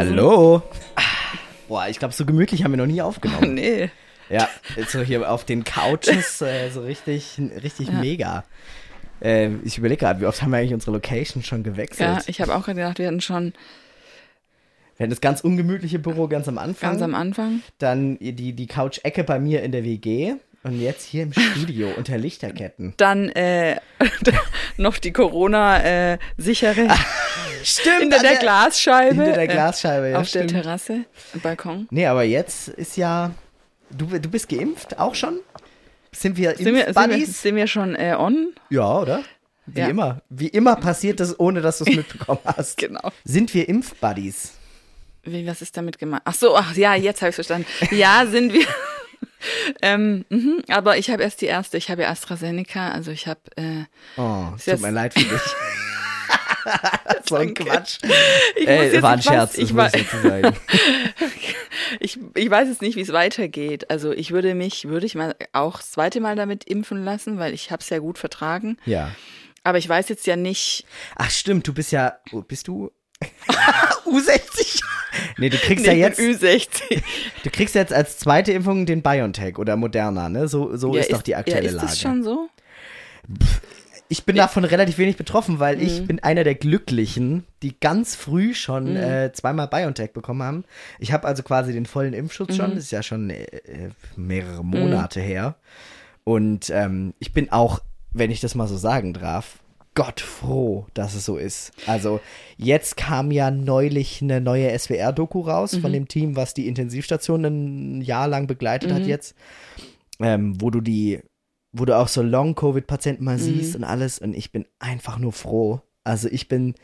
Hallo. Hallo. Boah, ich glaube, so gemütlich haben wir noch nie aufgenommen. Nee. Ja, so hier auf den Couches, äh, so richtig, richtig Ja. mega. Äh, ich überlege gerade, wie oft haben wir eigentlich unsere Location schon gewechselt? Ja, ich habe auch gedacht, wir hatten schon wir hatten das ganz ungemütliche Büro ganz am Anfang. ganz am Anfang. dann die, die Couch-Ecke bei mir in der WG. Und jetzt hier im Studio unter Lichterketten. Dann äh, noch die Corona-sichere Stimmt, hinter an der Glasscheibe. Hinter der äh, Glasscheibe, ja, auf stimmt. der Terrasse, im Balkon. Nee, aber jetzt ist ja. Du, du bist geimpft, auch schon? Sind wir Sind wir, sind wir, Impfbuddies? sind wir schon äh, on? Ja, oder? Wie Ja. immer. Wie immer passiert das, ohne dass du es mitbekommen hast. Genau. Sind wir Impfbuddies? Wie, was ist damit gemeint? Ach so, ach ja, jetzt habe ich verstanden. Ja, sind wir. ähm, mhm, aber ich habe erst die erste. Ich habe ja AstraZeneca, also ich habe. Äh, Oh, tut mir leid für dich. so ein. Quatsch. ich jetzt war ein ich Scherz, ich, muss ich sagen. ich, ich weiß jetzt nicht, wie es weitergeht. Also ich würde mich, würde ich mal auch das zweite Mal damit impfen lassen, weil ich habe es ja gut vertragen. Ja. Aber ich weiß jetzt ja nicht. Ach stimmt, du bist ja, bist du U60? Nee, du kriegst Nee, ja jetzt, Ü60. du kriegst jetzt als zweite Impfung den BioNTech oder Moderna, ne? So, so Ja, ist doch die aktuelle ja, ist Lage. das schon so? Ich bin davon relativ wenig betroffen, weil Mhm. ich bin einer der Glücklichen, die ganz früh schon Mhm. äh, zweimal BioNTech bekommen haben. Ich habe also quasi den vollen Impfschutz Mhm. schon. Das ist ja schon äh, äh, mehrere Monate her. Und ähm, ich bin auch, wenn ich das mal so sagen darf, Gott froh, dass es so ist. Also jetzt kam ja neulich eine neue SWR-Doku raus Mhm. von dem Team, was die Intensivstation ein Jahr lang begleitet Mhm. hat jetzt, ähm, wo du die wo du auch so Long-Covid-Patienten mal siehst und alles und ich bin einfach nur froh. Also ich bin,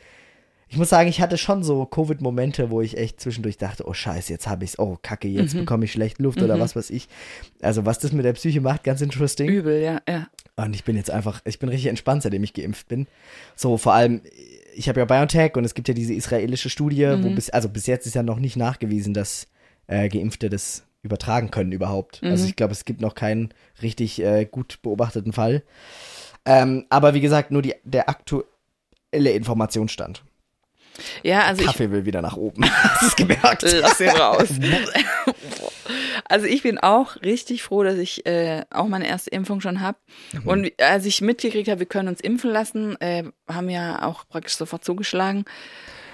ich muss sagen, ich hatte schon so Covid-Momente, wo ich echt zwischendurch dachte, oh scheiße, jetzt habe ich's, oh kacke, jetzt bekomme ich schlecht Luft oder was weiß ich. Also was das mit der Psyche macht, ganz interesting. Übel, ja, ja. Und ich bin jetzt einfach, ich bin richtig entspannt, seitdem ich geimpft bin. So, vor allem, ich habe ja BioNTech und es gibt ja diese israelische Studie, wo bis, also bis jetzt ist ja noch nicht nachgewiesen, dass äh, Geimpfte das übertragen können überhaupt. Also ich glaube, es gibt noch keinen richtig äh, gut beobachteten Fall. Ähm, aber wie gesagt, nur die, der aktuelle Informationsstand. Ja, also ich Kaffee will wieder nach oben. Hast du es gemerkt? Lass ihn raus. Also ich bin auch richtig froh, dass ich äh, auch meine erste Impfung schon habe. Mhm. Und als ich mitgekriegt habe, wir können uns impfen lassen, äh, haben ja auch praktisch sofort zugeschlagen.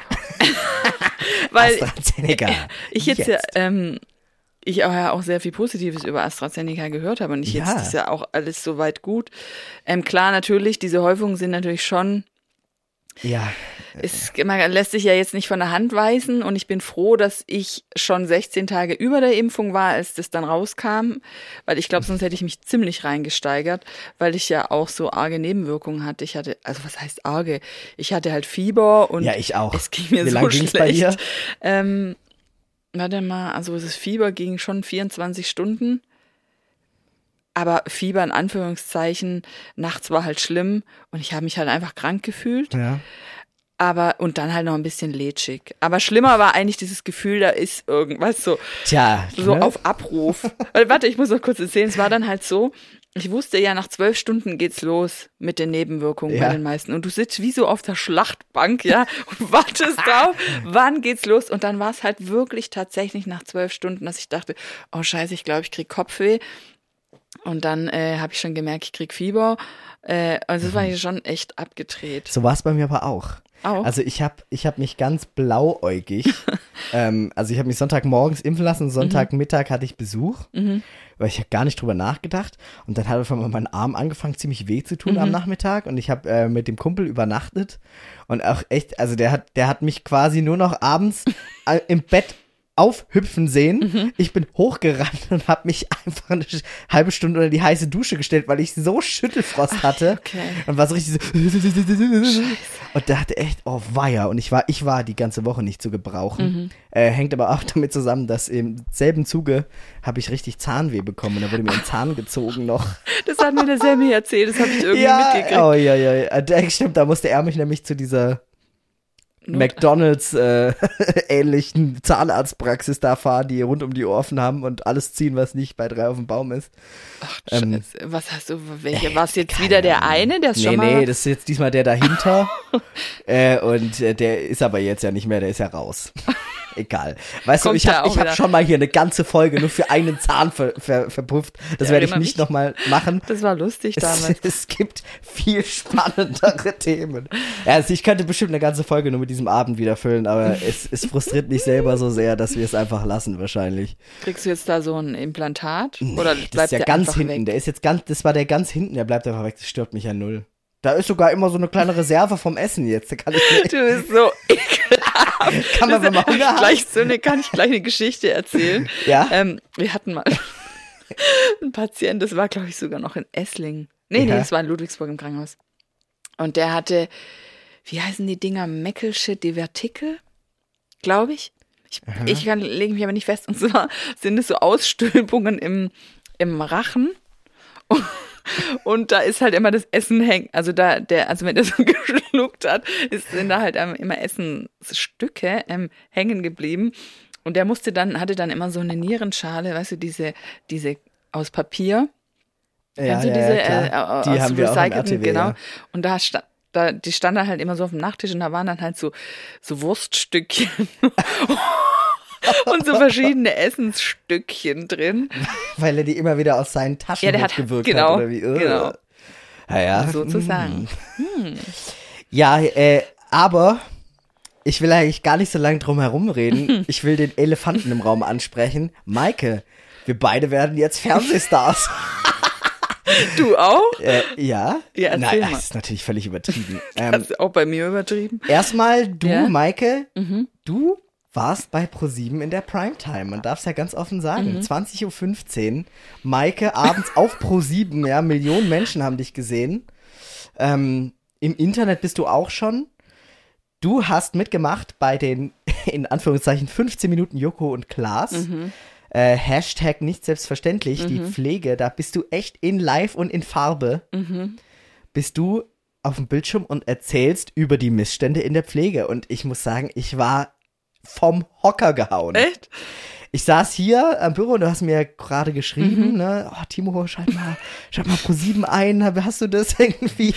Weil AstraZeneca. ich jetzt, ja, ähm, ich auch ja auch sehr viel Positives über AstraZeneca gehört habe und ich Ja. jetzt ist ja auch alles soweit gut. Ähm, klar, natürlich, diese Häufungen sind natürlich schon Ja, es man lässt sich ja jetzt nicht von der Hand weisen und ich bin froh, dass ich schon 16 Tage über der Impfung war, als das dann rauskam, weil ich glaube, sonst hätte ich mich ziemlich reingesteigert, weil ich ja auch so arge Nebenwirkungen hatte. Ich hatte, also was heißt arge? Ich hatte halt Fieber und Ja, ich auch. es ging mir Wie so schlecht. bei dir? Ähm, warte mal, also das Fieber ging schon 24 Stunden. Aber Fieber in Anführungszeichen, nachts war halt schlimm und ich habe mich halt einfach krank gefühlt. ja. Aber, und dann halt noch ein bisschen lätschig. Aber schlimmer war eigentlich dieses Gefühl, da ist irgendwas so, Tja, so ne? auf Abruf. Weil, warte, ich muss noch kurz erzählen. Es war dann halt so, ich wusste ja, nach zwölf Stunden geht's los mit den Nebenwirkungen Ja. bei den meisten. Und du sitzt wie so auf der Schlachtbank, ja, und wartest drauf, wann geht's los? Und dann war es halt wirklich tatsächlich nach zwölf Stunden, dass ich dachte, oh scheiße, ich glaube, ich krieg Kopfweh. Und dann äh, habe ich schon gemerkt, ich krieg Fieber. Äh, also das war ich schon echt abgedreht. So war es bei mir aber auch. Auch? Also ich habe ich hab mich ganz blauäugig, ähm, also ich habe mich Sonntagmorgens impfen lassen, Sonntagmittag hatte ich Besuch, weil ich habe gar nicht drüber nachgedacht und dann hat auf einmal mein Arm angefangen ziemlich weh zu tun am Nachmittag und ich habe äh, mit dem Kumpel übernachtet und auch echt, also der hat, der hat mich quasi nur noch abends äh, im Bett aufhüpfen sehen. Ich bin hochgerannt und habe mich einfach eine halbe Stunde unter die heiße Dusche gestellt, weil ich so Schüttelfrost hatte. okay. Und war so richtig so. Und dachte echt, oh weia. Und ich war, ich war die ganze Woche nicht zu gebrauchen. Äh, hängt aber auch damit zusammen, dass im selben Zuge habe ich richtig Zahnweh bekommen. Und da wurde mir ein Zahn gezogen noch. Das hat mir der Sammy erzählt, das habe ich irgendwie ja, mitgekriegt. oh ja, ja, ja. Äh, Stimmt, da musste er mich nämlich zu dieser Not- McDonalds äh, ähnlichen Zahnarztpraxis da fahren, die rund um die Ohren haben und alles ziehen, was nicht bei drei auf dem Baum ist. Ach, ähm, Scheiße. Was hast du, welche, war es jetzt wieder der eine, der ist Nee, schon mal... nee, das ist jetzt diesmal der dahinter. äh, und äh, der ist aber jetzt ja nicht mehr, der ist ja raus. Egal. Weißt Kommt du, ich habe hab schon mal hier eine ganze Folge nur für einen Zahn ver, ver, verpufft. Das Ja, werde ich nicht nochmal machen. Das war lustig damals. Es, es gibt viel spannendere Themen. Ja, also ich könnte bestimmt eine ganze Folge nur mit diesem Abend wieder füllen, aber es, es frustriert mich selber so sehr, dass wir es einfach lassen wahrscheinlich. Kriegst du jetzt da so ein Implantat? Oder Das bleibt ist ja der ganz hinten. weg? Der ist jetzt ganz, das war der ganz hinten, der bleibt einfach weg. Das stört mich ja null. Da ist sogar immer so eine kleine Reserve vom Essen jetzt. Da kann ich Du bist so ekelhaft. kann man, wenn man Hunger hat. gleich so eine, kann ich gleich eine Geschichte erzählen. Ja. Ähm, wir hatten mal einen Patient, das war, glaube ich, sogar noch in Esslingen. Nee, Ja. nee, das war in Ludwigsburg im Krankenhaus. Und der hatte, wie heißen die Dinger? Meckelsche Divertikel, glaube ich. Ich, ich kann, lege mich aber nicht fest. Und zwar sind es so Ausstülpungen im, im Rachen. Und da ist halt immer das Essen hängen. Also da, der, also wenn der so geschluckt hat, ist, sind da halt ähm, immer Essensstücke ähm, hängen geblieben. Und der musste dann, hatte dann immer so eine Nierenschale, weißt du, diese, diese aus Papier. Ja, du ja, diese ja, äh, aus Die haben wir auch im RTW, genau. ja. Und da stand, da, die stand dann halt immer so auf dem Nachttisch und da waren dann halt so, so Wurststückchen und so verschiedene Essensstückchen drin. Weil er die immer wieder aus seinen Taschen Ja, der hat- gewirkt genau, hat oder wie. Äh. genau. Naja. Sozusagen. Ja, äh, aber ich will eigentlich gar nicht so lange drum herum reden. Ich will den Elefanten im Raum ansprechen. Maike, wir beide werden jetzt Fernsehstars. Du auch? äh, ja? Ja, Nein, mal. das ist natürlich völlig übertrieben. ähm, Hast du auch bei mir übertrieben? erstmal, du, Ja. Maike, du warst bei ProSieben in der Primetime. Man darf es ja ganz offen sagen. 20.15 Uhr. Maike abends auf ProSieben, ja, Millionen Menschen haben dich gesehen. Ähm, Im Internet bist du auch schon. Du hast mitgemacht bei den, in Anführungszeichen, 15 Minuten Joko und Klaas. Äh, Hashtag nicht selbstverständlich, die Pflege, da bist du echt in live und in Farbe. Bist du auf dem Bildschirm und erzählst über die Missstände in der Pflege. Und ich muss sagen, ich war vom Hocker gehauen. Echt? Ich saß hier am Büro und du hast mir gerade geschrieben, ne, oh, Timo, schalt mal, schalt mal pro sieben ein, hast du das irgendwie?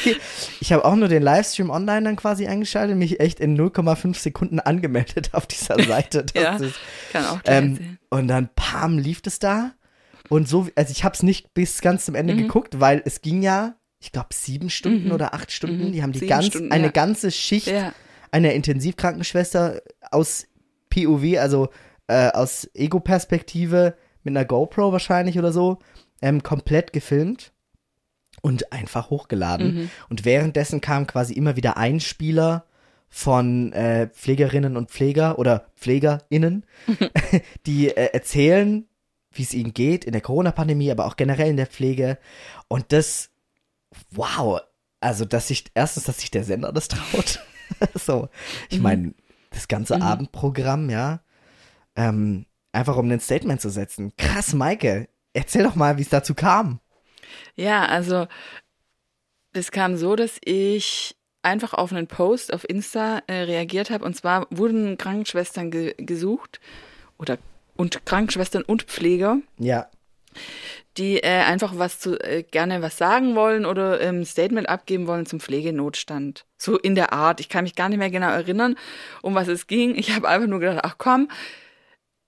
Ich habe auch nur den Livestream online dann quasi eingeschaltet, mich echt in 0,5 Sekunden angemeldet auf dieser Seite. Das Ja, ist, kann auch ähm, und dann pam, lief es da. Und so, also ich habe es nicht bis ganz zum Ende geguckt, weil es ging ja, ich glaube, sieben Stunden oder acht Stunden. Die haben die Sieben ganz, Stunden, eine ja. ganze Schicht Ja. einer Intensivkrankenschwester aus POV, also äh, aus Ego-Perspektive mit einer GoPro wahrscheinlich oder so, ähm, komplett gefilmt und einfach hochgeladen. Mhm. Und währenddessen kam quasi immer wieder Einspieler von äh, Pflegerinnen und Pfleger oder PflegerInnen, die äh, erzählen, wie es ihnen geht in der Corona-Pandemie, aber auch generell in der Pflege. Und das, wow, also dass sich, erstens, dass sich der Sender das traut. so, ich meine, das ganze Abendprogramm, ja, ähm, einfach um ein Statement zu setzen. Krass, Maike, erzähl doch mal, wie es dazu kam. Ja, also das kam so, dass ich einfach auf einen Post auf Insta äh, reagiert habe. Und zwar wurden Krankenschwestern ge gesucht oder und Krankenschwestern und Pfleger, Ja, die äh, einfach was zu äh, gerne was sagen wollen oder ein ähm, Statement abgeben wollen zum Pflegenotstand. So in der Art. Ich kann mich gar nicht mehr genau erinnern, um was es ging. Ich habe einfach nur gedacht, ach komm,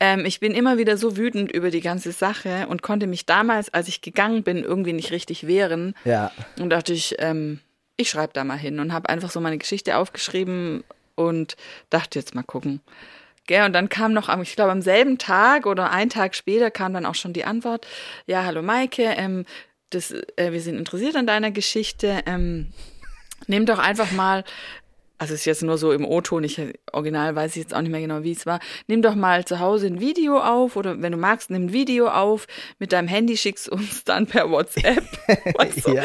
ähm, ich bin immer wieder so wütend über die ganze Sache und konnte mich damals, als ich gegangen bin, irgendwie nicht richtig wehren. ja, Und dachte ich, ähm, ich schreibe da mal hin und habe einfach so meine Geschichte aufgeschrieben und dachte jetzt mal gucken. Gell, und dann kam noch, ich glaube, am selben Tag oder einen Tag später kam dann auch schon die Antwort, ja, hallo Maike, ähm, das, äh, wir sind interessiert an deiner Geschichte. Ähm, nimm doch einfach mal, also es ist jetzt nur so im O-Ton, ich original weiß ich jetzt auch nicht mehr genau, wie es war. Nimm doch mal zu Hause ein Video auf oder wenn du magst, nimm ein Video auf mit deinem Handy, schickst uns dann per WhatsApp. weißt du? ja,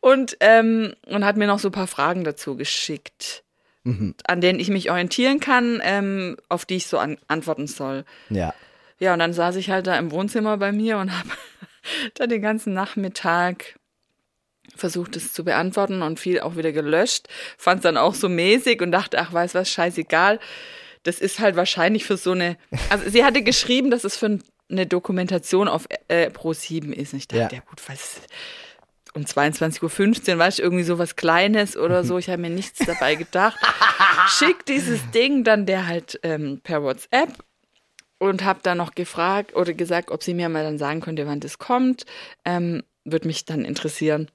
Und, ähm, und hat mir noch so ein paar Fragen dazu geschickt, an denen ich mich orientieren kann, ähm, auf die ich so an antworten soll. ja. Ja, und dann saß ich halt da im Wohnzimmer bei mir und habe da den ganzen Nachmittag versucht, es zu beantworten und viel auch wieder gelöscht. Fand es dann auch so mäßig und dachte, ach, weiß was, scheißegal. Das ist halt wahrscheinlich für so eine. Also sie hatte geschrieben, dass es für eine Dokumentation auf äh, Pro 7 ist. Und ich dachte, Ja. ja, gut, was. Um 22.15 Uhr, weißt du, irgendwie so was Kleines oder so. Ich habe mir nichts dabei gedacht. Schick dieses Ding dann der halt ähm, per WhatsApp und habe dann noch gefragt oder gesagt, ob sie mir mal dann sagen könnte, wann das kommt. Ähm, Würde mich dann interessieren.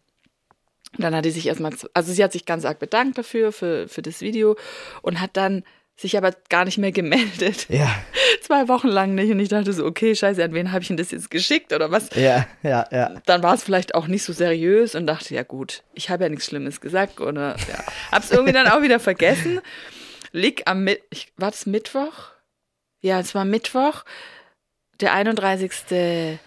Dann hat sie sich erstmal, also sie hat sich ganz arg bedankt dafür, für, für das Video und hat dann sich aber gar nicht mehr gemeldet. Ja. Zwei Wochen lang nicht. Und ich dachte so, okay, scheiße, an wen habe ich denn das jetzt geschickt oder was? Ja, ja, ja. Dann war es vielleicht auch nicht so seriös und dachte, ja gut, ich habe ja nichts Schlimmes gesagt oder ja. Hab's irgendwie dann auch wieder vergessen. Lieg am Mit ich, war das Mittwoch? Ja, es war Mittwoch, der 31.3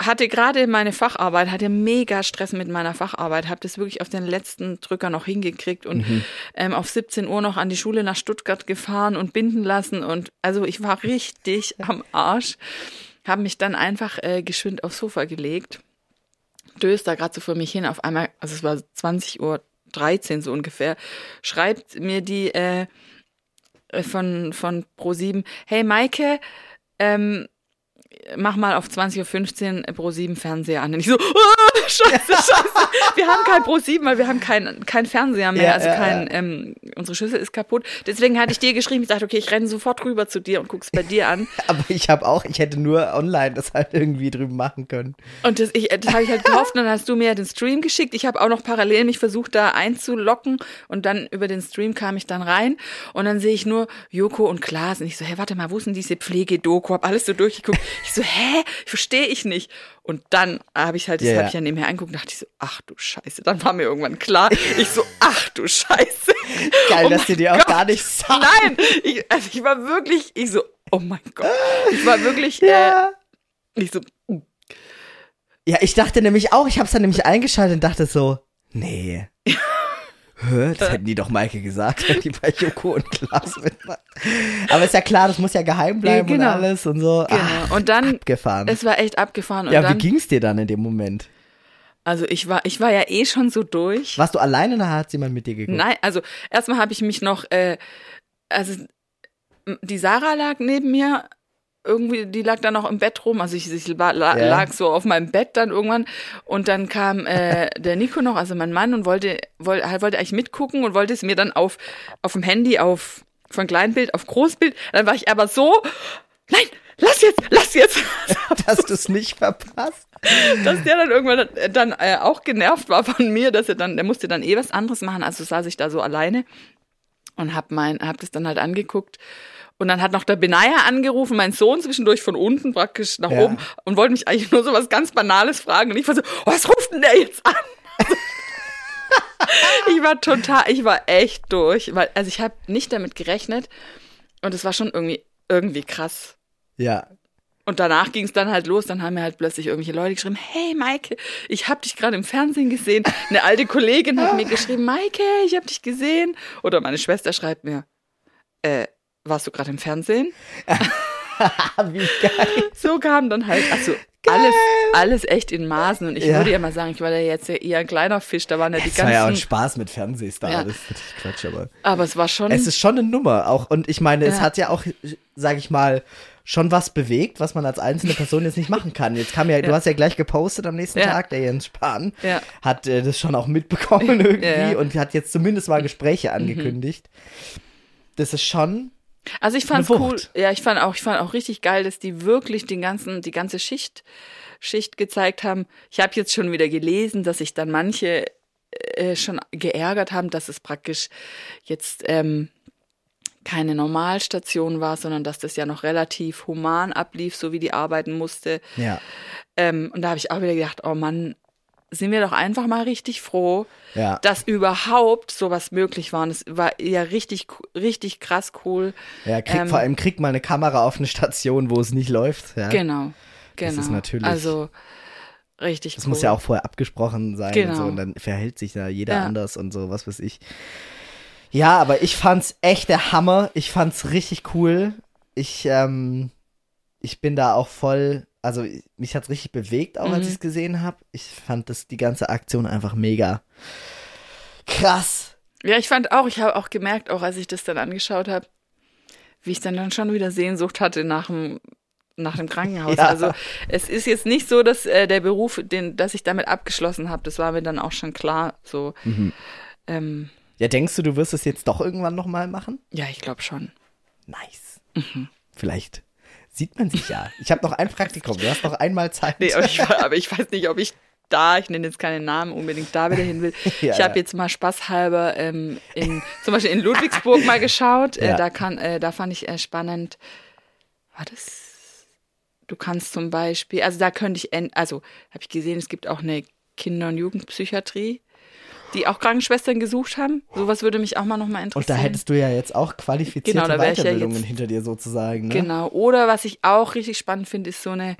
hatte gerade meine Facharbeit, hatte mega Stress mit meiner Facharbeit, habe das wirklich auf den letzten Drücker noch hingekriegt und mhm. ähm, auf 17 Uhr noch an die Schule nach Stuttgart gefahren und binden lassen und also ich war richtig am Arsch, habe mich dann einfach äh, geschwind aufs Sofa gelegt, döst da gerade so vor mich hin, auf einmal, also es war 20 Uhr 13 so ungefähr, schreibt mir die äh, von, von Pro7, hey Maike, ähm, mach mal auf 20.15 Uhr Pro 7 Fernseher an. Und ich so, oh, scheiße, scheiße. Wir haben kein Pro 7, weil wir haben kein, kein Fernseher mehr. Ja, also kein, ja. Ähm, unsere Schüssel ist kaputt. Deswegen hatte ich dir geschrieben, ich dachte, okay, ich renne sofort rüber zu dir und guck's bei dir an. Aber ich habe auch, ich hätte nur online das halt irgendwie drüben machen können. Und das, ich, das habe ich halt gehofft, und dann hast du mir den Stream geschickt. Ich habe auch noch parallel mich versucht, da einzulocken und dann über den Stream kam ich dann rein und dann sehe ich nur Joko und Klaas und ich so, hey, warte mal, wo ist denn diese Pflegedoku? Hab alles so durchgeguckt. Ich so, hä? Verstehe ich nicht. Und dann habe ich halt, das ja, habe ich ja nebenher angeguckt, dachte ich so, ach du Scheiße. Dann war mir irgendwann klar, ich so, ach du Scheiße. Geil, oh dass du dir auch gar nicht sagen. Nein, ich, also ich war wirklich, ich so, oh mein Gott. Ich war wirklich, ja. äh, ich so, uh. Ja, ich dachte nämlich auch, ich habe es dann nämlich eingeschaltet und dachte so, nee. Das hätten die doch Maike gesagt, wenn die bei Joko und Klaas mitmachen. Aber ist ja klar, das muss ja geheim bleiben genau. und alles und so. Genau. Ach, und dann, abgefahren. es war echt abgefahren. Und ja, dann, wie ging's dir dann in dem Moment? Also ich war, ich war ja eh schon so durch. Warst du alleine oder hat jemand mit dir geguckt? Nein, also erstmal habe ich mich noch, äh, also die Sarah lag neben mir irgendwie, die lag dann noch im Bett rum, also ich, ich lag, ja. lag so auf meinem Bett dann irgendwann und dann kam äh, der Nico noch, also mein Mann und wollte, wollte, wollte eigentlich mitgucken und wollte es mir dann auf, auf dem Handy auf, von Kleinbild auf Großbild, dann war ich aber so, nein, lass jetzt, lass jetzt. dass du es nicht verpasst. Dass der dann irgendwann dann äh, auch genervt war von mir, dass er dann, der musste dann eh was anderes machen, also saß ich da so alleine und hab mein, hab das dann halt angeguckt und dann hat noch der Benaya angerufen, mein Sohn zwischendurch von unten praktisch nach ja. oben und wollte mich eigentlich nur so was ganz Banales fragen. Und ich war so, was ruft denn der jetzt an? ich war total, ich war echt durch, weil, also ich habe nicht damit gerechnet und es war schon irgendwie, irgendwie krass. Ja. Und danach ging es dann halt los, dann haben mir halt plötzlich irgendwelche Leute geschrieben, hey Maike, ich habe dich gerade im Fernsehen gesehen. Eine alte Kollegin hat mir geschrieben, Maike, ich habe dich gesehen. Oder meine Schwester schreibt mir, äh, warst du gerade im Fernsehen? Wie geil. So kam dann halt, also alles, alles echt in Maßen. Und ich ja. würde ja mal sagen, ich war ja jetzt ja eher ein kleiner Fisch, da waren ja die ganzen. Es war ja auch Spaß mit Fernsehstar, ja. das ist natürlich Quatsch, aber. Aber es war schon. Es ist schon eine Nummer auch. Und ich meine, ja. es hat ja auch, sag ich mal, schon was bewegt, was man als einzelne Person jetzt nicht machen kann. Jetzt kam ja, ja. du hast ja gleich gepostet am nächsten ja. Tag, der Jens Spahn ja. hat äh, das schon auch mitbekommen irgendwie und hat jetzt zumindest mal Gespräche mhm. angekündigt. Mhm. Das ist schon also ich fand's cool. Ja, ich fand auch, ich fand auch richtig geil, dass die wirklich den ganzen, die ganze Schicht, Schicht gezeigt haben. Ich habe jetzt schon wieder gelesen, dass sich dann manche äh, schon geärgert haben, dass es praktisch jetzt ähm, keine Normalstation war, sondern dass das ja noch relativ human ablief, so wie die arbeiten musste. Ja. Ähm, und da habe ich auch wieder gedacht, oh Mann, sind wir doch einfach mal richtig froh, ja. dass überhaupt sowas möglich war. Und es war ja richtig, richtig krass cool. Ja, krieg, ähm, vor allem kriegt mal eine Kamera auf eine Station, wo es nicht läuft. Ja. Genau, genau. Das ist natürlich. Also richtig Das cool. muss ja auch vorher abgesprochen sein genau. und so. Und dann verhält sich da jeder ja. anders und so, was weiß ich. Ja, aber ich fand's echt der Hammer. Ich fand's richtig cool. Ich, ähm, ich bin da auch voll also mich hat es richtig bewegt, auch mhm. als ich es gesehen habe. Ich fand das die ganze Aktion einfach mega krass. Ja, ich fand auch, ich habe auch gemerkt, auch als ich das dann angeschaut habe, wie ich dann dann schon wieder Sehnsucht hatte nach dem nach dem Krankenhaus. Ja. Also es ist jetzt nicht so, dass äh, der Beruf, den, dass ich damit abgeschlossen habe, das war mir dann auch schon klar. So, Mhm. ähm, Ja, denkst du, du wirst es jetzt doch irgendwann nochmal machen? ja, ich glaube schon. Nice. Mhm. Vielleicht sieht man sich ja. Ich habe noch ein Praktikum, du hast noch einmal Zeit. Nee, aber ich, aber ich weiß nicht, ob ich da, ich nenne jetzt keinen Namen, unbedingt da wieder hin will. Ja, ich habe ja. jetzt mal spaßhalber ähm, in, zum Beispiel in Ludwigsburg mal geschaut. Äh, Ja. da, kann, äh, da fand ich äh, spannend. War das? Du kannst zum Beispiel, also da könnte ich, also habe ich gesehen, es gibt auch eine Kinder- und Jugendpsychiatrie, die auch Krankenschwestern gesucht haben. Sowas würde mich auch mal nochmal Und interessieren. da hättest du ja jetzt auch qualifizierte Genau, ich ja Weiterbildungen jetzt- hinter dir sozusagen. Ne? Genau. Oder was ich auch richtig spannend finde, ist so eine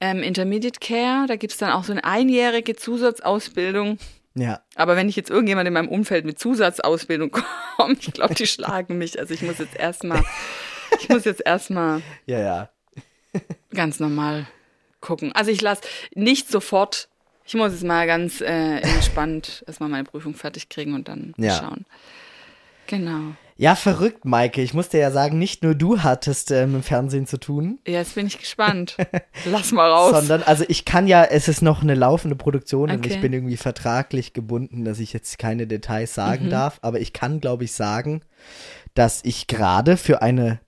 ähm, Intermediate Care. Da gibt es dann auch so eine einjährige Zusatzausbildung. Ja. Aber wenn ich jetzt irgendjemand in meinem Umfeld mit Zusatzausbildung komme, ich glaube, die schlagen mich. Also ich muss jetzt erstmal, ich muss jetzt erstmal Ja, ja. ganz normal gucken. Also ich lasse nicht sofort, ich muss jetzt mal ganz äh, entspannt erstmal meine Prüfung fertig kriegen und dann Ja. schauen. Genau. Ja, verrückt, Maike. Ich muss dir ja sagen, nicht nur du hattest äh, mit dem Fernsehen zu tun, Ja, Jetzt bin ich gespannt. Lass mal raus. sondern, also ich kann ja, es ist noch eine laufende Produktion und Okay. ich bin irgendwie vertraglich gebunden, dass ich jetzt keine Details Mhm. sagen darf, aber ich kann, glaube ich, sagen, dass ich gerade für eine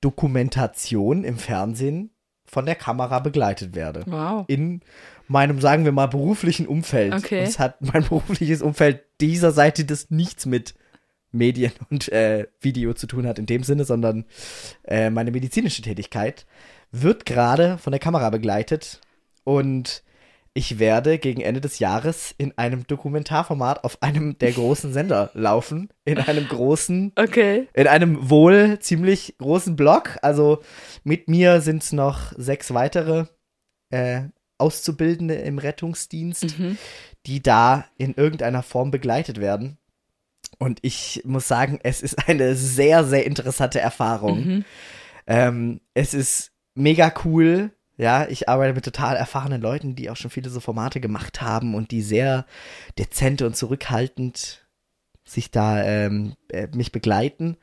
Dokumentation im Fernsehen von der Kamera begleitet werde. wow. in meinem, sagen wir mal, beruflichen Umfeld. Okay. Und es hat mein berufliches Umfeld dieser Seite das nichts mit Medien und äh, Video zu tun hat in dem Sinne, sondern äh, meine medizinische Tätigkeit wird gerade von der Kamera begleitet und ich werde gegen Ende des Jahres in einem Dokumentarformat auf einem der großen Sender laufen, in einem großen Okay. in einem wohl ziemlich großen Block. Also mit mir sind es noch sechs weitere äh, Auszubildende im Rettungsdienst, Mhm. die da in irgendeiner Form begleitet werden. Und ich muss sagen, es ist eine sehr, sehr interessante Erfahrung. Mhm. Ähm, es ist mega cool. Ja, ich arbeite mit total erfahrenen Leuten, die auch schon viele so Formate gemacht haben und die sehr dezent und zurückhaltend sich da ähm, äh, mich begleiten.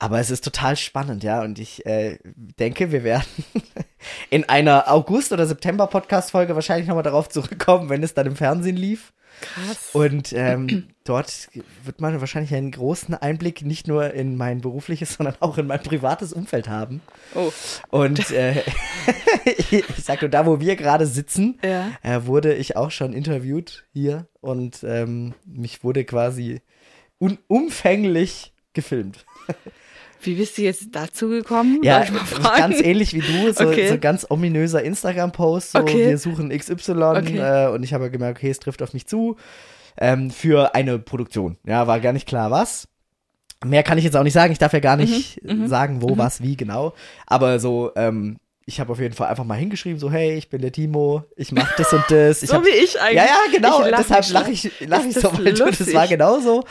Aber es ist total spannend, ja. Und ich äh, denke, wir werden in einer August- oder September-Podcast-Folge wahrscheinlich nochmal darauf zurückkommen, wenn es dann im Fernsehen lief. Krass. Und ähm, dort wird man wahrscheinlich einen großen Einblick nicht nur in mein berufliches, sondern auch in mein privates Umfeld haben. Oh. Und äh, ich sag nur, da wo wir gerade sitzen, Ja. äh, wurde ich auch schon interviewt hier und ähm, mich wurde quasi un umfänglich gefilmt. Wie bist du jetzt dazu gekommen? Ja, ganz ähnlich wie du, so, Okay. so ganz ominöser Instagram-Post, so Okay. wir suchen XY Okay. äh, und ich habe gemerkt, okay, es trifft auf mich zu ähm, für eine Produktion. Ja, war gar nicht klar was. Mehr kann ich jetzt auch nicht sagen, ich darf ja gar nicht Mhm, sagen, wo, was, wie genau. Aber so, ähm, ich habe auf jeden Fall einfach mal hingeschrieben, so, hey, ich bin der Timo, ich mache das und das. So hab, wie ich eigentlich. ja, ja, genau. Lach Deshalb lache ich, lach ich so, weil du, das war genauso.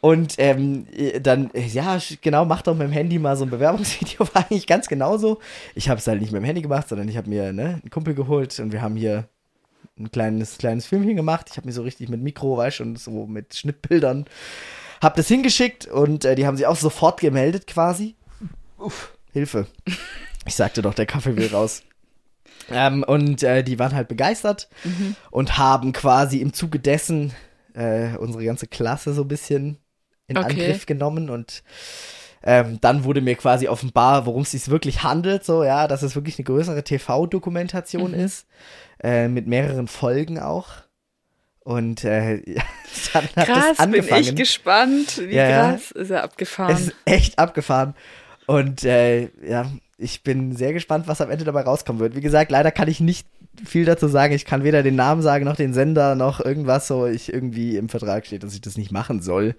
Und ähm, dann, äh, ja, genau, mach doch mit dem Handy mal so ein Bewerbungsvideo. War eigentlich ganz genauso. Ich habe es halt nicht mit dem Handy gemacht, sondern ich habe mir ne, einen Kumpel geholt und wir haben hier ein kleines, kleines Filmchen gemacht. Ich habe mir so richtig mit Mikro, weißt und so mit Schnittbildern, hab das hingeschickt und äh, die haben sich auch sofort gemeldet quasi. Uff, Hilfe. Ich sagte doch, der Kaffee will raus. Ähm, und äh, die waren halt begeistert und haben quasi im Zuge dessen äh, unsere ganze Klasse so ein bisschen in Okay. Angriff genommen und ähm, dann wurde mir quasi offenbar, worum es sich wirklich handelt, so ja, dass es wirklich eine größere TV-Dokumentation Mhm. ist, äh, mit mehreren Folgen auch. Und äh, dann hat Krass, das bin angefangen. ich gespannt. Wie ja. krass ist er abgefahren. Es ist echt abgefahren. Und äh, ja, ich bin sehr gespannt, was am Ende dabei rauskommen wird. Wie gesagt, leider kann ich nicht viel dazu sagen. Ich kann weder den Namen sagen, noch den Sender, noch irgendwas so. Ich irgendwie im Vertrag steht, dass ich das nicht machen soll.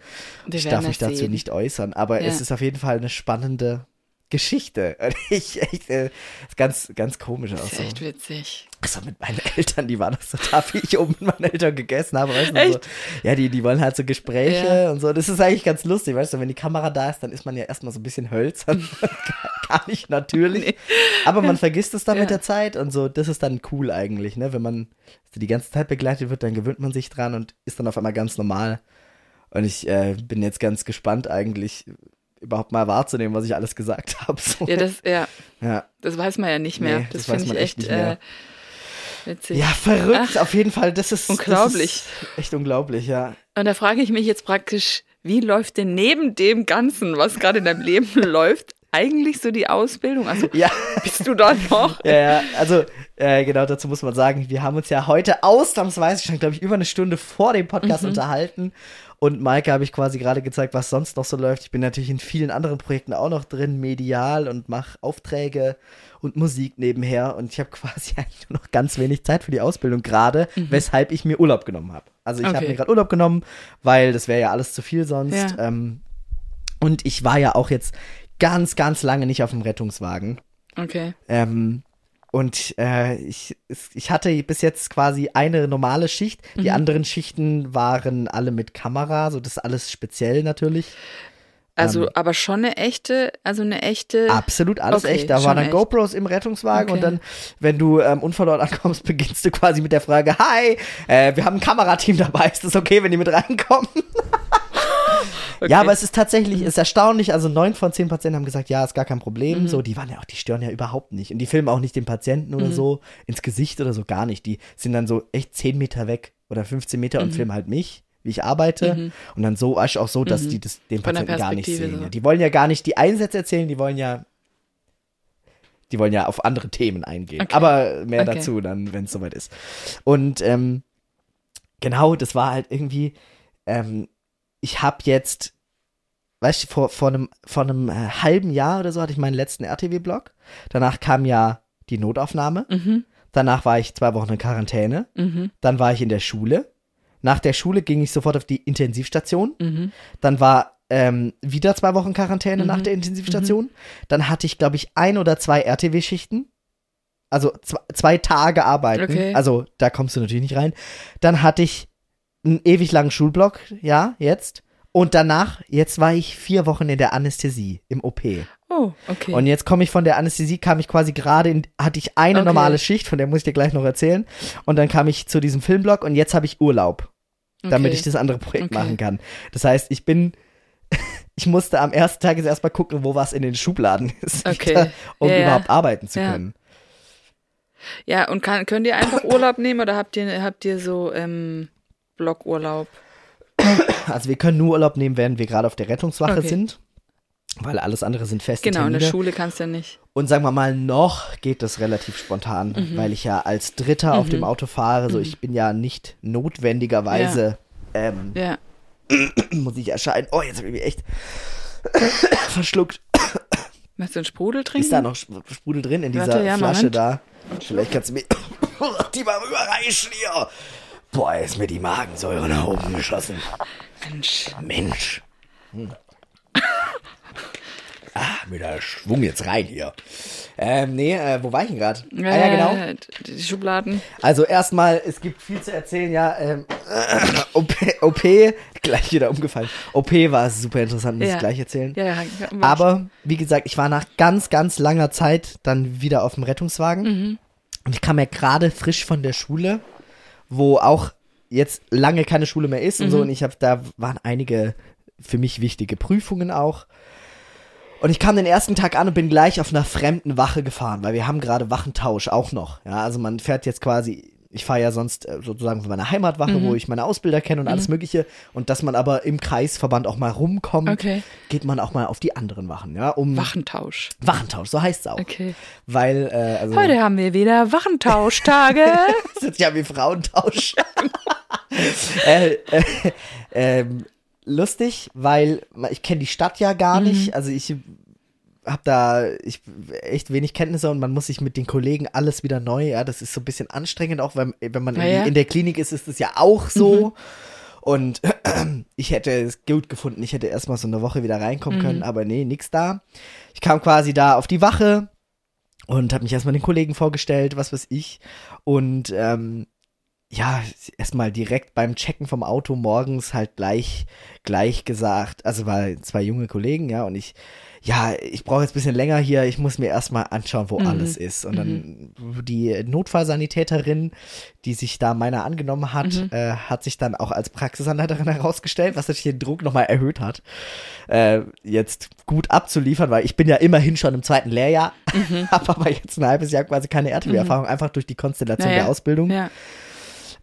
Wir ich darf mich dazu sehen. nicht äußern. Aber Ja. es ist auf jeden Fall eine spannende Geschichte. Und Ich echt, äh, ist ganz, ganz komisch ist so. echt witzig. Also mit meinen Eltern, die waren das total, wie ich oben mit meinen Eltern gegessen habe, weißt du, so. Ja, die, die wollen halt so Gespräche Ja. und so. Das ist eigentlich ganz lustig, weißt du, wenn die Kamera da ist, dann ist man ja erstmal so ein bisschen hölzern. Gar nicht natürlich. Nee. Aber man vergisst es dann Ja. mit der Zeit und so, das ist dann cool eigentlich, ne? Wenn man so die ganze Zeit begleitet wird, dann gewöhnt man sich dran und ist dann auf einmal ganz normal. Und ich äh, bin jetzt ganz gespannt eigentlich, überhaupt mal wahrzunehmen, was ich alles gesagt habe. So. Ja, das, ja, ja. das weiß man ja nicht mehr. Nee, das das finde ich echt, echt äh, witzig. ja, verrückt, auf jeden Fall. Das ist Unglaublich. Das ist echt unglaublich, ja. Und da frage ich mich jetzt praktisch, wie läuft denn neben dem Ganzen, was gerade in deinem Leben läuft, eigentlich so die Ausbildung? Also Ja. bist du da noch? Ja, ja, also äh, genau dazu muss man sagen, wir haben uns ja heute ausnahmsweise schon, glaube ich, über eine Stunde vor dem Podcast Mhm. unterhalten. Und Maike habe ich quasi gerade gezeigt, was sonst noch so läuft. Ich bin natürlich in vielen anderen Projekten auch noch drin, medial und mache Aufträge und Musik nebenher. Und ich habe quasi eigentlich nur noch ganz wenig Zeit für die Ausbildung gerade, weshalb ich mir Urlaub genommen habe. Also ich habe Mhm. Okay. mir gerade Urlaub genommen, weil das wäre ja alles zu viel sonst. Ja. Ähm, und ich war ja auch jetzt ganz, ganz lange nicht auf dem Rettungswagen. Okay. Ähm, und äh, ich, ich hatte bis jetzt quasi eine normale Schicht. Mhm. Die anderen Schichten waren alle mit Kamera, so das ist alles speziell natürlich. Also, Ähm. aber schon eine echte, also eine echte. Absolut alles Okay, echt. Da waren dann echt. GoPros im Rettungswagen und Okay. dann, wenn du ähm, unverlaut ankommst, beginnst du quasi mit der Frage, hi, äh, wir haben ein Kamerateam dabei, ist das okay, wenn die mit reinkommen? Okay. Ja, aber es ist tatsächlich, ist erstaunlich, also neun von zehn Patienten haben gesagt, ja, ist gar kein Problem, so, die waren ja auch, die stören ja überhaupt nicht und die filmen auch nicht den Patienten oder so ins Gesicht oder so, gar nicht, die sind dann so echt zehn Meter weg oder 15 Meter und filmen halt mich, wie ich arbeite und dann so, auch so, dass die das, den Von Patienten gar nicht sehen. so. Die wollen ja gar nicht die Einsätze erzählen, die wollen ja die wollen ja auf andere Themen eingehen. Okay. Aber mehr Okay. dazu dann, wenn es soweit ist. Und ähm, genau, das war halt irgendwie, ähm, ich habe jetzt, weißt du, vor, vor einem, vor einem äh, halben Jahr oder so hatte ich meinen letzten RTW-Blog. Danach kam ja die Notaufnahme. Mhm. Danach war ich zwei Wochen in Quarantäne. Mhm. Dann war ich in der Schule. Nach der Schule ging ich sofort auf die Intensivstation. Mhm. Dann war ähm, wieder zwei Wochen Quarantäne nach der Intensivstation. Dann hatte ich, glaube ich, ein oder zwei RTW-Schichten. Also zwei, zwei Tage arbeiten. Okay. Also da kommst du natürlich nicht rein. Dann hatte ich einen ewig langen Schulblock, ja, jetzt. Und danach, jetzt war ich vier Wochen in der Anästhesie im OP. Oh, okay. Und jetzt komme ich von der Anästhesie, kam ich quasi gerade in, hatte ich eine Okay. normale Schicht, von der muss ich dir gleich noch erzählen. Und dann kam ich zu diesem Filmblock und jetzt habe ich Urlaub, damit Okay. ich das andere Projekt Okay. machen kann. Das heißt, ich bin, ich musste am ersten Tag jetzt erstmal gucken, wo was in den Schubladen ist, wieder, um Ja, ja. überhaupt arbeiten zu Ja. können. Ja, und kann, könnt ihr einfach Urlaub nehmen oder habt ihr, habt ihr so ähm, Blockurlaub? Also wir können nur Urlaub nehmen, während wir gerade auf der Rettungswache Okay. sind. Weil alles andere sind feste Genau, in Termine. der Schule kannst du ja nicht. Und sagen wir mal, noch geht das relativ spontan, Mhm. weil ich ja als Dritter auf dem Auto fahre. So, ich bin ja nicht notwendigerweise, ähm, Ja. muss ich erscheinen. Oh, jetzt habe ich mich echt verschluckt. Möchtest du einen Sprudel trinken? Ist da noch Sp- Sprudel drin in dieser Warte, ja, Flasche da? Vielleicht kannst du mir die mal überreichen hier. Boah, ist mir die Magensäure nach oben geschossen. Mensch. Mensch. Hm. Ah, mit der Schwung jetzt rein hier. Ähm, nee, äh, wo war ich denn gerade? ah, ja, genau. Äh, Die Schubladen. Also erstmal, es gibt viel zu erzählen, ja. Ähm, OP, OP, gleich wieder umgefallen. OP war super interessant, muss Ja. ich gleich erzählen. Ja, ja. Aber, wie gesagt, ich war nach ganz, ganz langer Zeit dann wieder auf dem Rettungswagen. Mhm. Und ich kam ja gerade frisch von der Schule, wo auch jetzt lange keine Schule mehr ist und Mhm. so. Und ich habe, da waren einige für mich wichtige Prüfungen auch. Und ich kam den ersten Tag an und bin gleich auf einer fremden Wache gefahren, weil wir haben gerade Wachentausch auch noch. Ja, also man fährt jetzt quasi, ich fahre ja sonst äh, sozusagen von meiner Heimatwache, Mhm. wo ich meine Ausbilder kenne und alles Mögliche. Und dass man aber im Kreisverband auch mal rumkommt, Okay. geht man auch mal auf die anderen Wachen, ja, um Wachentausch. Wachentausch, so heißt es auch. Okay. Weil, äh, also Heute haben wir wieder Wachentauschtage. das ist ja wie Frauentausch. äh, äh, ähm, lustig, weil ich kenne die Stadt ja gar nicht. Also ich habe da ich echt wenig Kenntnisse und man muss sich mit den Kollegen alles wieder neu. Ja, das ist so ein bisschen anstrengend, auch wenn, wenn man Ja, irgendwie ja. in der Klinik ist, ist es ja auch so. Und ich hätte es gut gefunden, ich hätte erstmal so eine Woche wieder reinkommen können, aber nee, nix da. Ich kam quasi da auf die Wache, und habe mich erstmal den Kollegen vorgestellt, was weiß ich. Und ähm, ja, erstmal direkt beim Checken vom Auto morgens halt gleich, gleich gesagt, also war zwei junge Kollegen, ja, und ich, ja, ich brauche jetzt ein bisschen länger hier, ich muss mir erstmal anschauen, wo mhm. alles ist. Und dann mhm. die Notfallsanitäterin, die sich da meiner angenommen hat, mhm. äh, hat sich dann auch als Praxisanleiterin herausgestellt, was natürlich den Druck nochmal erhöht hat, äh, jetzt gut abzuliefern, weil ich bin ja immerhin schon im zweiten Lehrjahr, mhm. habe aber jetzt ein halbes Jahr quasi keine RTW-Erfahrung, mhm. einfach durch die Konstellation naja. der Ausbildung. Ja.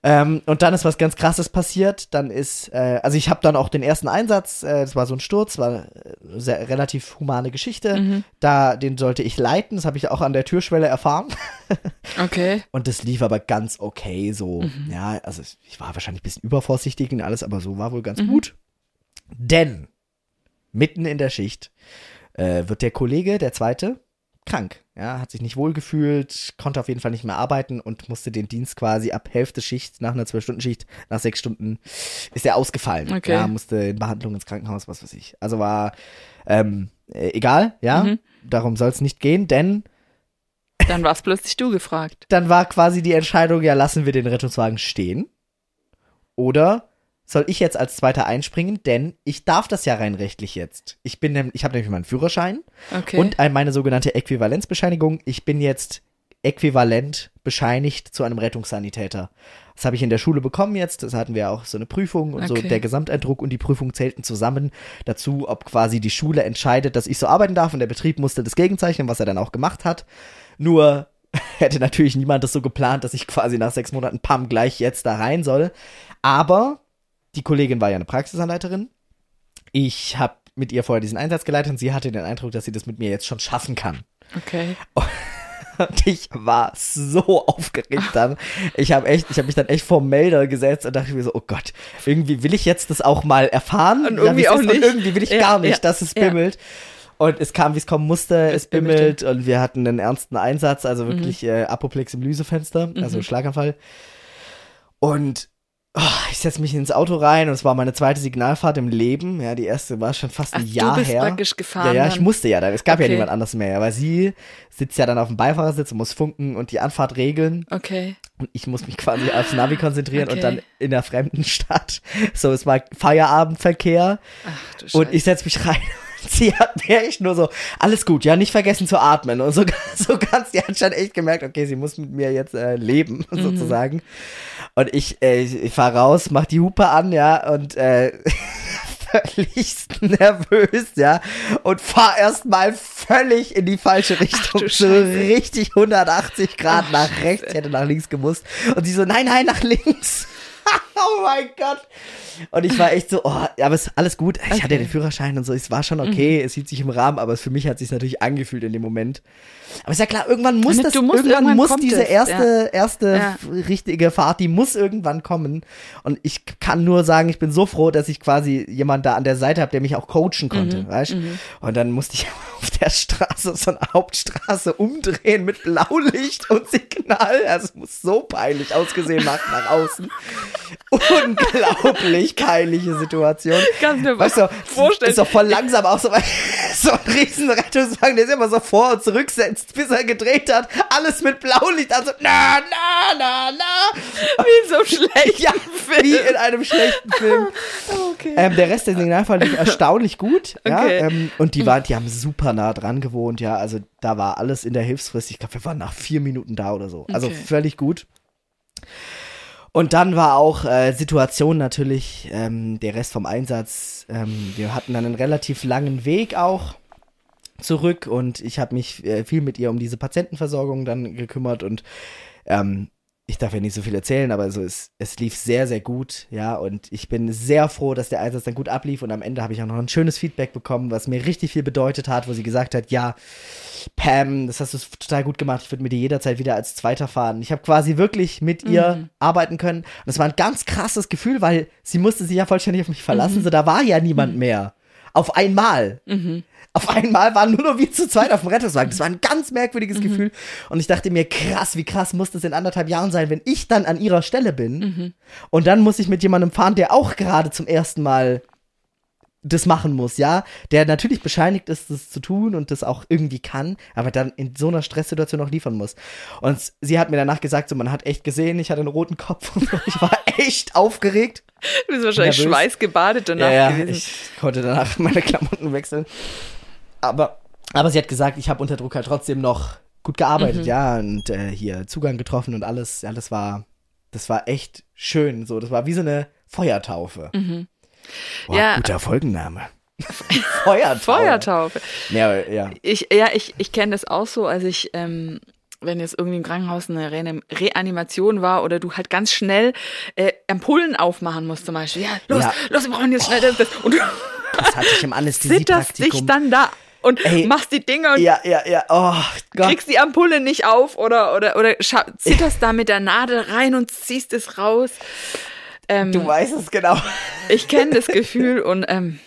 Ähm, und dann ist was ganz Krasses passiert. Dann ist, äh, also ich habe dann auch den ersten Einsatz, äh, das war so ein Sturz, war eine äh, sehr, relativ humane Geschichte. Mhm. Da, den sollte ich leiten, das habe ich auch an der Türschwelle erfahren. okay. Und das lief aber ganz okay so. Mhm. Ja, also ich war wahrscheinlich ein bisschen übervorsichtig und alles, aber so war wohl ganz mhm. gut. Denn mitten in der Schicht äh, wird der Kollege, der zweite, krank. Ja, hat sich nicht wohl gefühlt, konnte auf jeden Fall nicht mehr arbeiten und musste den Dienst quasi ab Hälfte Schicht, nach einer Zwölf-Stunden-Schicht, nach sechs Stunden, ist er ausgefallen. Okay. Ja, musste in Behandlung ins Krankenhaus, was weiß ich. Also war ähm, äh, egal, ja, mhm. darum soll es nicht gehen, denn dann war es plötzlich du gefragt. Dann war quasi die Entscheidung, ja, lassen wir den Rettungswagen stehen oder soll ich jetzt als Zweiter einspringen, denn ich darf das ja rein rechtlich jetzt. Ich bin, ich habe nämlich meinen Führerschein okay. und meine sogenannte Äquivalenzbescheinigung. Ich bin jetzt äquivalent bescheinigt zu einem Rettungssanitäter. Das habe ich in der Schule bekommen jetzt. Das hatten wir auch so eine Prüfung und okay. so der Gesamteindruck und die Prüfung zählten zusammen dazu, ob quasi die Schule entscheidet, dass ich so arbeiten darf und der Betrieb musste das gegenzeichnen, was er dann auch gemacht hat. Nur hätte natürlich niemand das so geplant, dass ich quasi nach sechs Monaten Pam gleich jetzt da rein soll. Aber die Kollegin war ja eine Praxisanleiterin. Ich habe mit ihr vorher diesen Einsatz geleitet und sie hatte den Eindruck, dass sie das mit mir jetzt schon schaffen kann. Okay. Und ich war so aufgeregt dann. Ich habe echt, ich habe mich dann echt vor Melder gesetzt und dachte mir so, oh Gott, irgendwie will ich jetzt das auch mal erfahren. Und irgendwie ja, auch nicht. Und irgendwie will ich ja, gar nicht, ja, dass es bimmelt. Und es kam, wie es kommen musste, es, es bimmelt und wir hatten einen ernsten Einsatz, also wirklich mhm. äh, Apoplex im Lysefenster, also mhm. Schlaganfall. Und Oh, ich setze mich ins Auto rein und es war meine zweite Signalfahrt im Leben. Ja, die erste war schon fast ein Ach, Jahr du bist her. praktisch gefahren. Ja, ja, ich musste ja. Es gab okay. ja niemand anders mehr. Weil sie sitzt ja dann auf dem Beifahrersitz und muss funken und die Anfahrt regeln. Okay. Und ich muss mich quasi aufs Navi konzentrieren okay. und dann in der fremden Stadt. So, es war Feierabendverkehr. Ach, du Scheiße. Und ich setze mich rein sie hat mir echt nur so, alles gut, ja, nicht vergessen zu atmen. Und so, so ganz, die hat schon echt gemerkt, okay, sie muss mit mir jetzt äh, leben, mhm. sozusagen. Und ich, äh, ich fahr raus, mach die Hupe an, ja, und äh, völlig nervös, ja, und fahr erstmal völlig in die falsche Richtung. Ach, so richtig 180 Grad Ach, nach rechts, ich hätte nach links gemusst. Und sie so, nein, nein, nach links. oh mein Gott. Und ich war echt so, oh, aber es ist alles gut. Ich okay. hatte den Führerschein und so, es war schon okay, mhm. es hielt sich im Rahmen, aber für mich hat es sich natürlich angefühlt in dem Moment. Aber ist ja klar, irgendwann muss das, musst, irgendwann, irgendwann, muss diese es. erste, ja. erste ja. richtige Fahrt, die muss irgendwann kommen. Und ich kann nur sagen, ich bin so froh, dass ich quasi jemand da an der Seite habe, der mich auch coachen konnte, mhm. weißt? Mhm. Und dann musste ich auf der Straße, so eine Hauptstraße umdrehen mit Blaulicht und Signal. Also es muss so peinlich ausgesehen nach, nach außen. Unglaublich peinliche Situation. Kannst du weißt du, vorstellen. Ist doch voll langsam auch so, so ein riesen Rettungswagen, der sich immer so vor und zurücksetzt, bis er gedreht hat. Alles mit Blaulicht. Also, na, na, na, na. Wie in so einem schlechten ja, Film. Wie in einem schlechten Film. okay. Ähm, der Rest der Signalfall lief erstaunlich gut. Okay. Ja, ähm, und die waren, die haben super nah dran gewohnt, ja. Also da war alles in der Hilfsfrist. Ich glaube, wir waren nach vier Minuten da oder so. Also okay. völlig gut. Und dann war auch äh, Situation natürlich, ähm, der Rest vom Einsatz. Ähm, wir hatten dann einen relativ langen Weg auch zurück und ich habe mich äh, viel mit ihr um diese Patientenversorgung dann gekümmert und ähm, ich darf ja nicht so viel erzählen, aber so es, es lief sehr, sehr gut, ja, und ich bin sehr froh, dass der Einsatz dann gut ablief und am Ende habe ich auch noch ein schönes Feedback bekommen, was mir richtig viel bedeutet hat, wo sie gesagt hat, ja, Pam, das hast du total gut gemacht, ich würde mit dir jederzeit wieder als Zweiter fahren. Ich habe quasi wirklich mit ihr mhm. arbeiten können und es war ein ganz krasses Gefühl, weil sie musste sich ja vollständig auf mich verlassen, mhm. so da war ja niemand mhm. mehr. Auf einmal. Auf einmal waren nur noch wir zu zweit auf dem Rettungswagen. Das war ein ganz merkwürdiges mhm. Gefühl. Und ich dachte mir, krass, wie krass muss das in anderthalb Jahren sein, wenn ich dann an ihrer Stelle bin. Mhm. Und dann muss ich mit jemandem fahren, der auch gerade zum ersten Mal das machen muss, ja, der natürlich bescheinigt ist, das zu tun und das auch irgendwie kann, aber dann in so einer Stresssituation auch liefern muss. Und sie hat mir danach gesagt, so man hat echt gesehen, ich hatte einen roten Kopf und so. ich war echt aufgeregt. Du bist wahrscheinlich schweißgebadet danach ja, ja, gewesen. ich konnte danach meine Klamotten wechseln. Aber, aber sie hat gesagt, ich habe unter Druck halt trotzdem noch gut gearbeitet, Mhm. ja, und äh, hier Zugang getroffen und alles, ja, das war, das war echt schön, so, das war wie so eine Feuertaufe. Boah, Mhm. Ja. guter Folgenname. Feuertaufe. Feuertaufe. Ja, ja. Ich, ja, ich, ich kenne das auch so, als ich, ähm, wenn jetzt irgendwie im Krankenhaus eine Reanim Reanimation war oder du halt ganz schnell äh, Ampullen aufmachen musst zum Beispiel. Ja, los, Ja. los, wir brauchen jetzt schnell das, das. Und du Das hatte ich im zitterst dich Anästhesiepraktikum. dann da und Ey. machst die Dinger und Ja, ja, ja, oh kriegst die Ampulle nicht auf oder, oder, oder zitterst da mit der Nadel rein und ziehst es raus. Ähm, Du weißt es genau. ich kenne das Gefühl und ähm,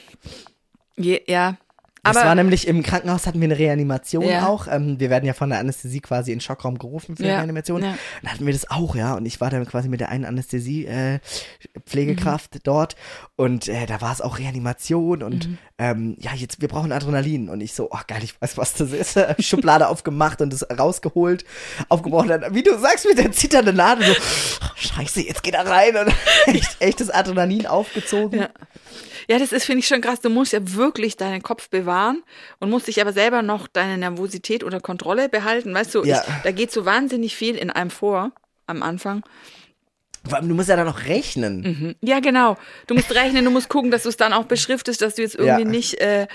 je, ja. Das Aber war nämlich im Krankenhaus hatten wir eine Reanimation Ja. auch. Ähm, wir werden ja von der Anästhesie quasi in den Schockraum gerufen für Ja, Reanimation. ja. Dann hatten wir das auch, ja. Und ich war dann quasi mit der einen Anästhesie-Pflegekraft Mhm. dort. Und äh, da war es auch Reanimation und Mhm. ähm, ja, jetzt, wir brauchen Adrenalin. Und ich so, oh geil, ich weiß, was das ist. Schublade aufgemacht und das rausgeholt, aufgebrochen. Dann, wie du sagst, mit der zitternden Nadel so, oh, scheiße, jetzt geht er rein. Und echt, echt das Adrenalin aufgezogen. Ja. Ja, das ist, finde ich, schon krass. Du musst ja wirklich deinen Kopf bewahren und musst dich aber selber noch deine Nervosität unter Kontrolle behalten. Weißt du, Ja. ich, da geht so wahnsinnig viel in einem vor am Anfang. Vor allem, Du musst ja dann noch rechnen. Mhm. Ja, genau. Du musst rechnen, du musst gucken, dass du es dann auch beschriftest, dass du jetzt irgendwie Ja. nicht. Äh,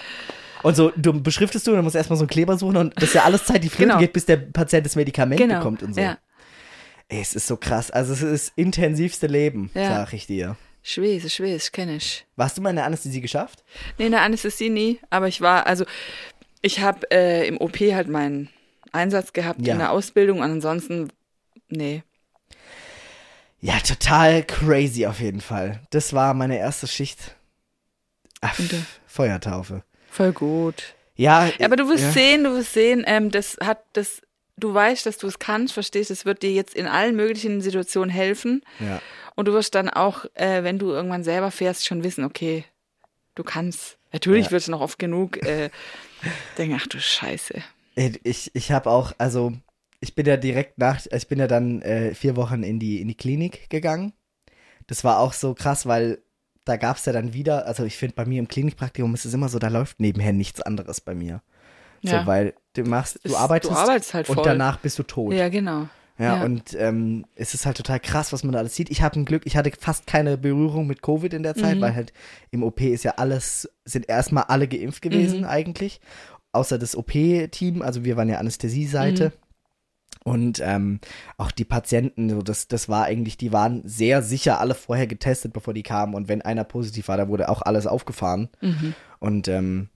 Und so, du beschriftest du, dann musst du erstmal so einen Kleber suchen und das ist ja alles Zeit, die flöten Genau. geht, bis der Patient das Medikament genau. bekommt und so. Ja. Ey, es ist so krass. Also es ist das intensivste Leben, Ja. sag ich dir. Schwer, schwer, kenne ich. Warst du mal in der Anästhesie geschafft? Nee, in der Anästhesie nie, aber ich war, also ich habe äh, im OP halt meinen Einsatz gehabt Ja. in der Ausbildung und ansonsten, nee. Ja, total crazy auf jeden Fall. Das war meine erste Schicht. Ach, Feuertaufe. Voll gut. Ja, Ja, aber du wirst ja. sehen, du wirst sehen, ähm, das hat das, du weißt, dass du es kannst, verstehst, es wird dir jetzt in allen möglichen Situationen helfen. Ja. Und du wirst dann auch, äh, wenn du irgendwann selber fährst, schon wissen, okay, du kannst. Natürlich Ja. wirst du noch oft genug äh, denken, ach du Scheiße. Ey, Ich, ich habe auch, also ich bin ja direkt nach, ich bin ja dann äh, vier Wochen in die, in die Klinik gegangen. Das war auch so krass, weil da gab es ja dann wieder, also ich finde bei mir im Klinikpraktikum ist es immer so, da läuft nebenher nichts anderes bei mir. Ja. So, weil du machst, du Es- arbeitest, du arbeitest halt und voll. danach bist du tot. Ja, genau. Ja, Ja. und ähm, es ist halt total krass, was man da alles sieht. Ich habe ein Glück, ich hatte fast keine Berührung mit Covid in der Mhm. Zeit, weil halt im OP ist ja alles, sind erstmal alle geimpft gewesen Mhm. eigentlich, außer das OP-Team, also wir waren ja Anästhesieseite. Mhm. Und ähm, auch die Patienten, so das, das war eigentlich, die waren sehr sicher alle vorher getestet, bevor die kamen. Und wenn einer positiv war, da wurde auch alles aufgefahren. Mhm. Und ähm,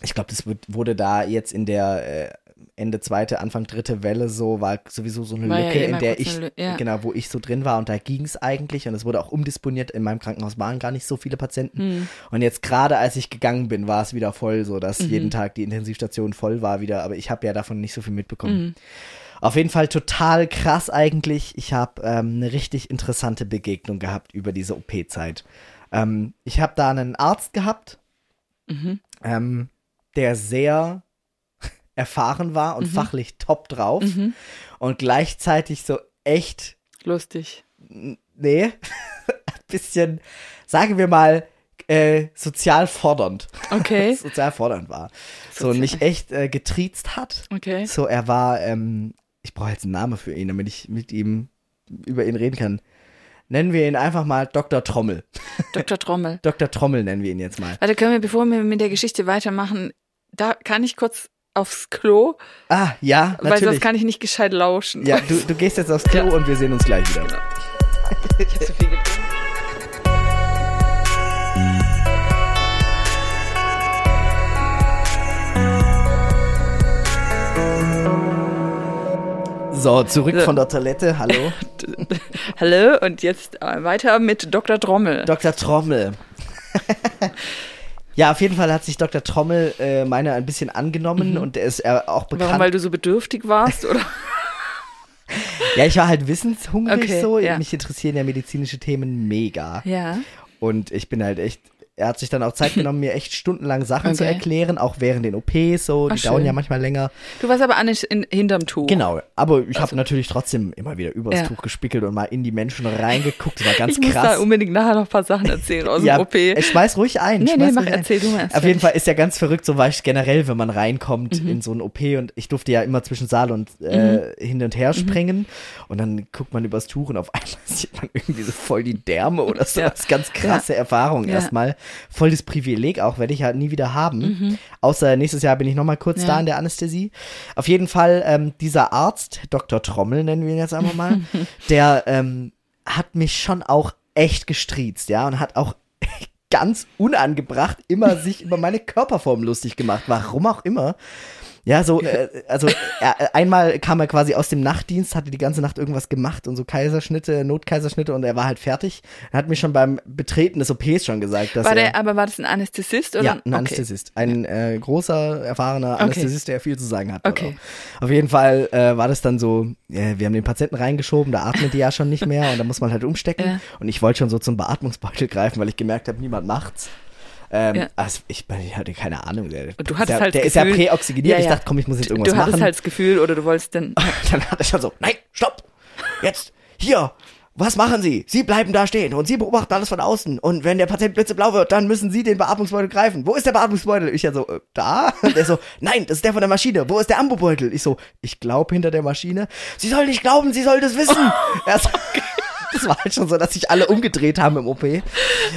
ich glaube, das wird, wurde da jetzt in der äh, Ende zweite, Anfang dritte Welle so, war sowieso so eine War ja Lücke, immer in der ich, ja. genau, wo ich so drin war und da ging es eigentlich und es wurde auch umdisponiert. In meinem Krankenhaus waren gar nicht so viele Patienten. Hm. Und jetzt gerade als ich gegangen bin, war es wieder voll, so dass Mhm. jeden Tag die Intensivstation voll war wieder, aber ich habe ja davon nicht so viel mitbekommen. Mhm. Auf jeden Fall total krass eigentlich. Ich habe ähm, eine richtig interessante Begegnung gehabt über diese OP-Zeit. Ähm, ich habe da einen Arzt gehabt, Mhm. ähm, der sehr erfahren war und fachlich top drauf Mhm. und gleichzeitig so echt, Lustig. nee, ein bisschen, sagen wir mal, äh, sozial fordernd. Okay. sozial fordernd war. So Sozial- mich echt äh, getriezt hat. Okay. So, er war, ähm, ich brauche jetzt einen Namen für ihn, damit ich mit ihm über ihn reden kann. Nennen wir ihn einfach mal Dr. Trommel. Dr. Trommel. Dr. Trommel nennen wir ihn jetzt mal. Warte, können wir, bevor wir mit der Geschichte weitermachen, da kann ich kurz aufs Klo, Ah, ja, weil sonst natürlich. kann ich nicht gescheit lauschen. Ja, du, du gehst jetzt aufs Klo und wir sehen uns gleich wieder. Ich hab so viel getrunken. So, zurück So. von der Toilette. Hallo. Hallo und jetzt äh, weiter mit Dr. Trommel. Dr. Trommel. ja, auf jeden Fall hat sich Dr. Trommel äh, meiner ein bisschen angenommen und er ist äh, auch bekannt. Warum, weil du so bedürftig warst, oder? ja, ich war halt wissenshungrig Okay, so. ja. Mich interessieren ja medizinische Themen mega. Ja. Und ich bin halt echt, er hat sich dann auch Zeit genommen, mir echt stundenlang Sachen zu Okay. erklären, auch während den OPs so. Die Ach, dauern schön. ja manchmal länger. Du warst aber auch nicht in, hinterm Tuch. Genau, aber ich habe natürlich trotzdem immer wieder übers Ja. Tuch gespickelt und mal in die Menschen reingeguckt. Das war ganz ich muss krass. da unbedingt nachher noch ein paar Sachen erzählen aus ja, dem OP. Ich schmeiß ruhig ein. Nee, nee, mach, ein. erzähl du mal Auf jeden. Fall ist ja ganz verrückt, so war ich generell, wenn man reinkommt Mhm. in so ein OP und ich durfte ja immer zwischen Saal und äh, hin und Mhm. her springen und dann guckt man übers Tuch und auf einmal sieht man irgendwie so voll die Därme oder so. Ja. Das ist ganz krasse Erfahrung erstmal. Voll das Privileg auch, werde ich halt nie wieder haben. Außer nächstes Jahr bin ich nochmal kurz Mhm. Ja. da in der Anästhesie. Auf jeden Fall, ähm, dieser Arzt, Dr. Trommel nennen wir ihn jetzt einfach mal, der ähm, hat mich schon auch echt gestriezt, ja, und hat auch ganz unangebracht immer sich über meine Körperform lustig gemacht. Warum auch immer. Ja, so, äh, also er, äh, einmal kam er quasi aus dem Nachtdienst, hatte die ganze Nacht irgendwas gemacht und so Kaiserschnitte, Notkaiserschnitte und er war halt fertig. Er hat mir schon beim Betreten des OPs schon gesagt, dass war er der, aber war das ein Anästhesist oder? ja, ein okay. Anästhesist. Ein äh, großer, erfahrener Okay. Anästhesist, der viel zu sagen hat. Okay. Auf jeden Fall äh, war das dann so, äh, wir haben den Patienten reingeschoben, da atmet die ja schon nicht mehr und da muss man halt umstecken. Ja. Und ich wollte schon so zum Beatmungsbeutel greifen, weil ich gemerkt habe, niemand macht's. Ähm, Ja. also ich, ich hatte keine Ahnung. Der, Und du hattest der, halt der das ist ja Gefühl- präoxygeniert. Ja, Ich dachte, komm, ich muss jetzt irgendwas Du hattest machen. halt das Gefühl oder du wolltest dann. dann hat er schon so, nein, stopp, jetzt, hier, was machen Sie? Sie bleiben da stehen und Sie beobachten alles von außen. Und wenn der Patient blitzeblau wird, dann müssen Sie den Beatmungsbeutel greifen. Wo ist der Beatmungsbeutel? Ich ja so, äh, da? Und er so, nein, das ist der von der Maschine. Wo ist der Ambubeutel? Ich so, ich glaube hinter der Maschine. Sie soll nicht glauben, Sie soll das wissen. Er so, das war halt schon so, dass sich alle umgedreht haben im OP.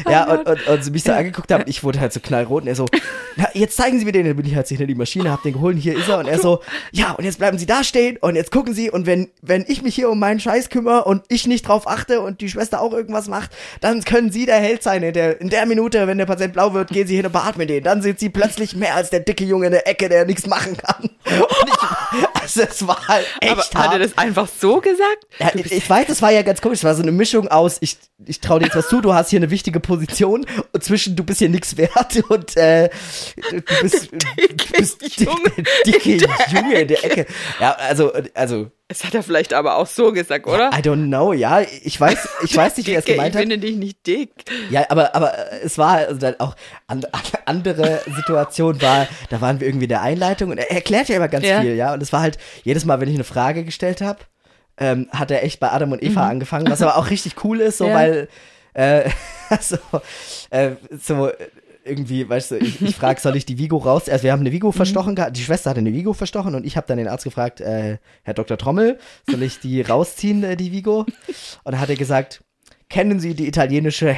Ja, und, und, und sie mich so angeguckt haben, ich wurde halt so knallrot und er so, na, jetzt zeigen Sie mir den. Dann bin ich halt hinter die Maschine, hab den geholt, und hier ist er. Und er so, ja, und jetzt bleiben Sie da stehen und jetzt gucken Sie und wenn, wenn ich mich hier um meinen Scheiß kümmere und ich nicht drauf achte und die Schwester auch irgendwas macht, dann können Sie der Held sein. In der, in der Minute, wenn der Patient blau wird, gehen Sie hin und beatmen den. Dann sind Sie plötzlich mehr als der dicke Junge in der Ecke, der nichts machen kann. Und ich, also es war halt echt aber hart. hat er das einfach so gesagt? Ja, ich, weiß, das war ja ganz komisch. Es war so eine Mischung aus, ich, ich traue dir jetzt was zu, du hast hier eine wichtige Position und zwischen du bist hier nichts wert und äh, du bist, du bist Junge dicke Junge in der Ecke. Ja, also, also, Das hat er vielleicht aber auch so gesagt, oder? I don't know, ja, ich weiß, ich weiß nicht, wie er es gemeint ich hat. finde dich nicht dick. Ja, aber, aber es war also dann auch an, an, andere Situation war, da waren wir irgendwie in der Einleitung und er erklärt ja immer ganz Ja. viel, ja. Und es war halt jedes Mal, wenn ich eine Frage gestellt habe, ähm, hat er echt bei Adam und Eva angefangen, was aber auch richtig cool ist, so Mhm. Ja. weil äh, so, äh, so irgendwie, weißt du, ich, ich frage, soll ich die Vigo raus? Also wir haben eine Vigo Mhm. verstochen gehabt, die Schwester hatte eine Vigo verstochen und ich habe dann den Arzt gefragt, äh, Herr Dr. Trommel, soll ich die rausziehen, äh, die Vigo? Und dann hat er gesagt, kennen Sie die italienische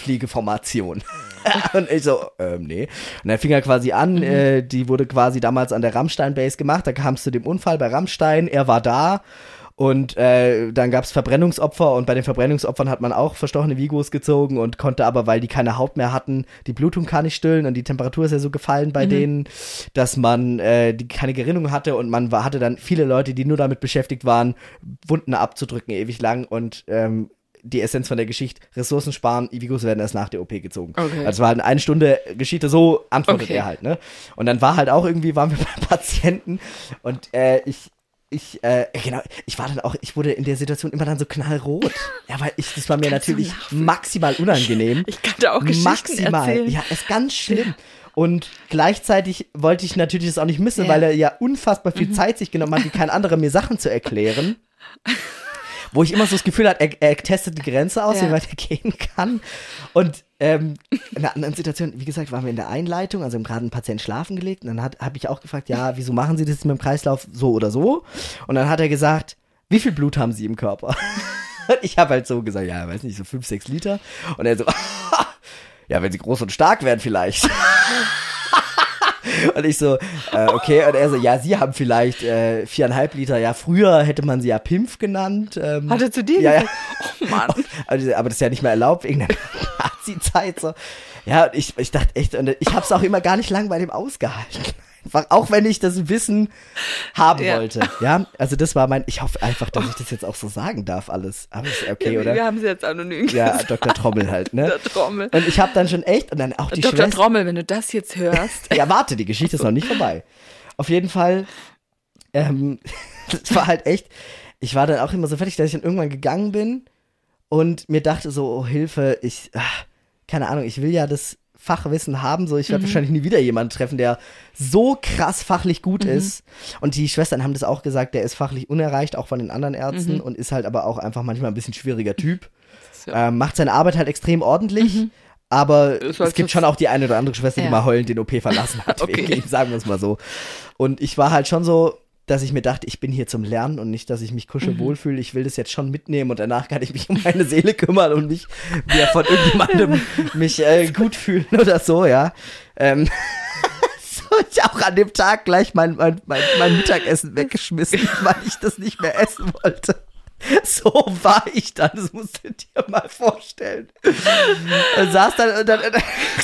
Herzfliegeformation? und ich so, ähm, nee. Und dann fing er quasi an, äh, die wurde quasi damals an der Rammstein Base gemacht, da kam es zu dem Unfall bei Rammstein, er war da und äh, dann gab es Verbrennungsopfer und bei den Verbrennungsopfern hat man auch verstochene Vigos gezogen und konnte aber, weil die keine Haut mehr hatten, die Blutung kann nicht stillen und die Temperatur ist ja so gefallen bei denen, dass man äh, die keine Gerinnung hatte und man war, hatte dann viele Leute, die nur damit beschäftigt waren, Wunden abzudrücken ewig lang und ähm, die Essenz von der Geschichte, Ressourcen sparen, Vigos werden erst nach der OP gezogen. Okay. Also war halt eine Stunde Geschichte, so antwortet Okay. er halt, ne? Und dann war halt auch irgendwie, waren wir bei Patienten und äh, ich, ich, äh, genau, ich war dann auch, ich wurde in der Situation immer dann so knallrot. Ja, weil ich, das war mir Kannst natürlich maximal unangenehm. Ich kann da auch Geschichten maximal. erzählen. Ja, ist ganz schlimm. Und gleichzeitig wollte ich natürlich das auch nicht missen, Ja. Mhm. weil er ja unfassbar viel Zeit sich genommen hat, wie kein anderer mir Sachen zu erklären. Wo ich immer so das Gefühl hatte, er, er testet die Grenze aus, Ja. wie weit er gehen kann. Und ähm, in einer anderen Situation, wie gesagt, waren wir in der Einleitung, also haben gerade einen Patient schlafen gelegt. Und dann habe ich auch gefragt, ja, wieso machen Sie das mit dem Kreislauf so oder so? Und dann hat er gesagt, wie viel Blut haben Sie im Körper? Und ich habe halt so gesagt, ja, weiß nicht, so fünf, sechs Liter. Und er so, ja, wenn Sie groß und stark werden vielleicht. Und ich so, äh, okay, und er so, ja, Sie haben vielleicht äh, viereinhalb Liter. Ja, früher hätte man sie ja Pimpf genannt. Ähm, Hat er zu dir ja, ja. Oh Mann. Aber das ist ja nicht mehr erlaubt wegen der Nazi-Zeit so. Ja, und ich, ich dachte echt, und ich habe es auch immer gar nicht lang bei dem ausgehalten. Auch wenn ich das Wissen haben Ja. wollte. Ja, also das war mein, ich hoffe einfach, dass ich das jetzt auch so sagen darf alles. Aber ist okay, wir, oder? wir haben sie jetzt anonym ja, gesagt. Dr. Trommel halt, ne? Der Trommel. Und ich habe dann schon echt, und dann auch die Dr. Schwester. Trommel, wenn du das jetzt hörst. Ja, warte, die Geschichte ist noch nicht vorbei. Auf jeden Fall, ähm, es war halt echt, ich war dann auch immer so fertig, dass ich dann irgendwann gegangen bin und mir dachte so, oh Hilfe, ich, ah, keine Ahnung, ich will ja das Fachwissen haben. So, ich werde wahrscheinlich nie wieder jemanden treffen, der so krass fachlich gut ist. Und die Schwestern haben das auch gesagt, der ist fachlich unerreicht, auch von den anderen Ärzten und ist halt aber auch einfach manchmal ein bisschen schwieriger Typ. Ja. Ähm, macht seine Arbeit halt extrem ordentlich. Aber Ist es halt gibt so- schon auch die eine oder andere Schwester, die Ja. mal heulend den OP verlassen hat. Okay. wegen sagen wir es mal so. Und ich war halt schon so, dass ich mir dachte, ich bin hier zum Lernen und nicht, dass ich mich kuschelwohl Mhm. fühle. Ich will das jetzt schon mitnehmen und danach kann ich mich um meine Seele kümmern und mich wieder von irgendjemandem mich äh, gut fühlen oder so, ja. Ähm, so ich auch an dem Tag gleich mein, mein, mein, mein Mittagessen weggeschmissen, weil ich das nicht mehr essen wollte. So war ich dann, das musst du dir mal vorstellen. Und saß dann und dann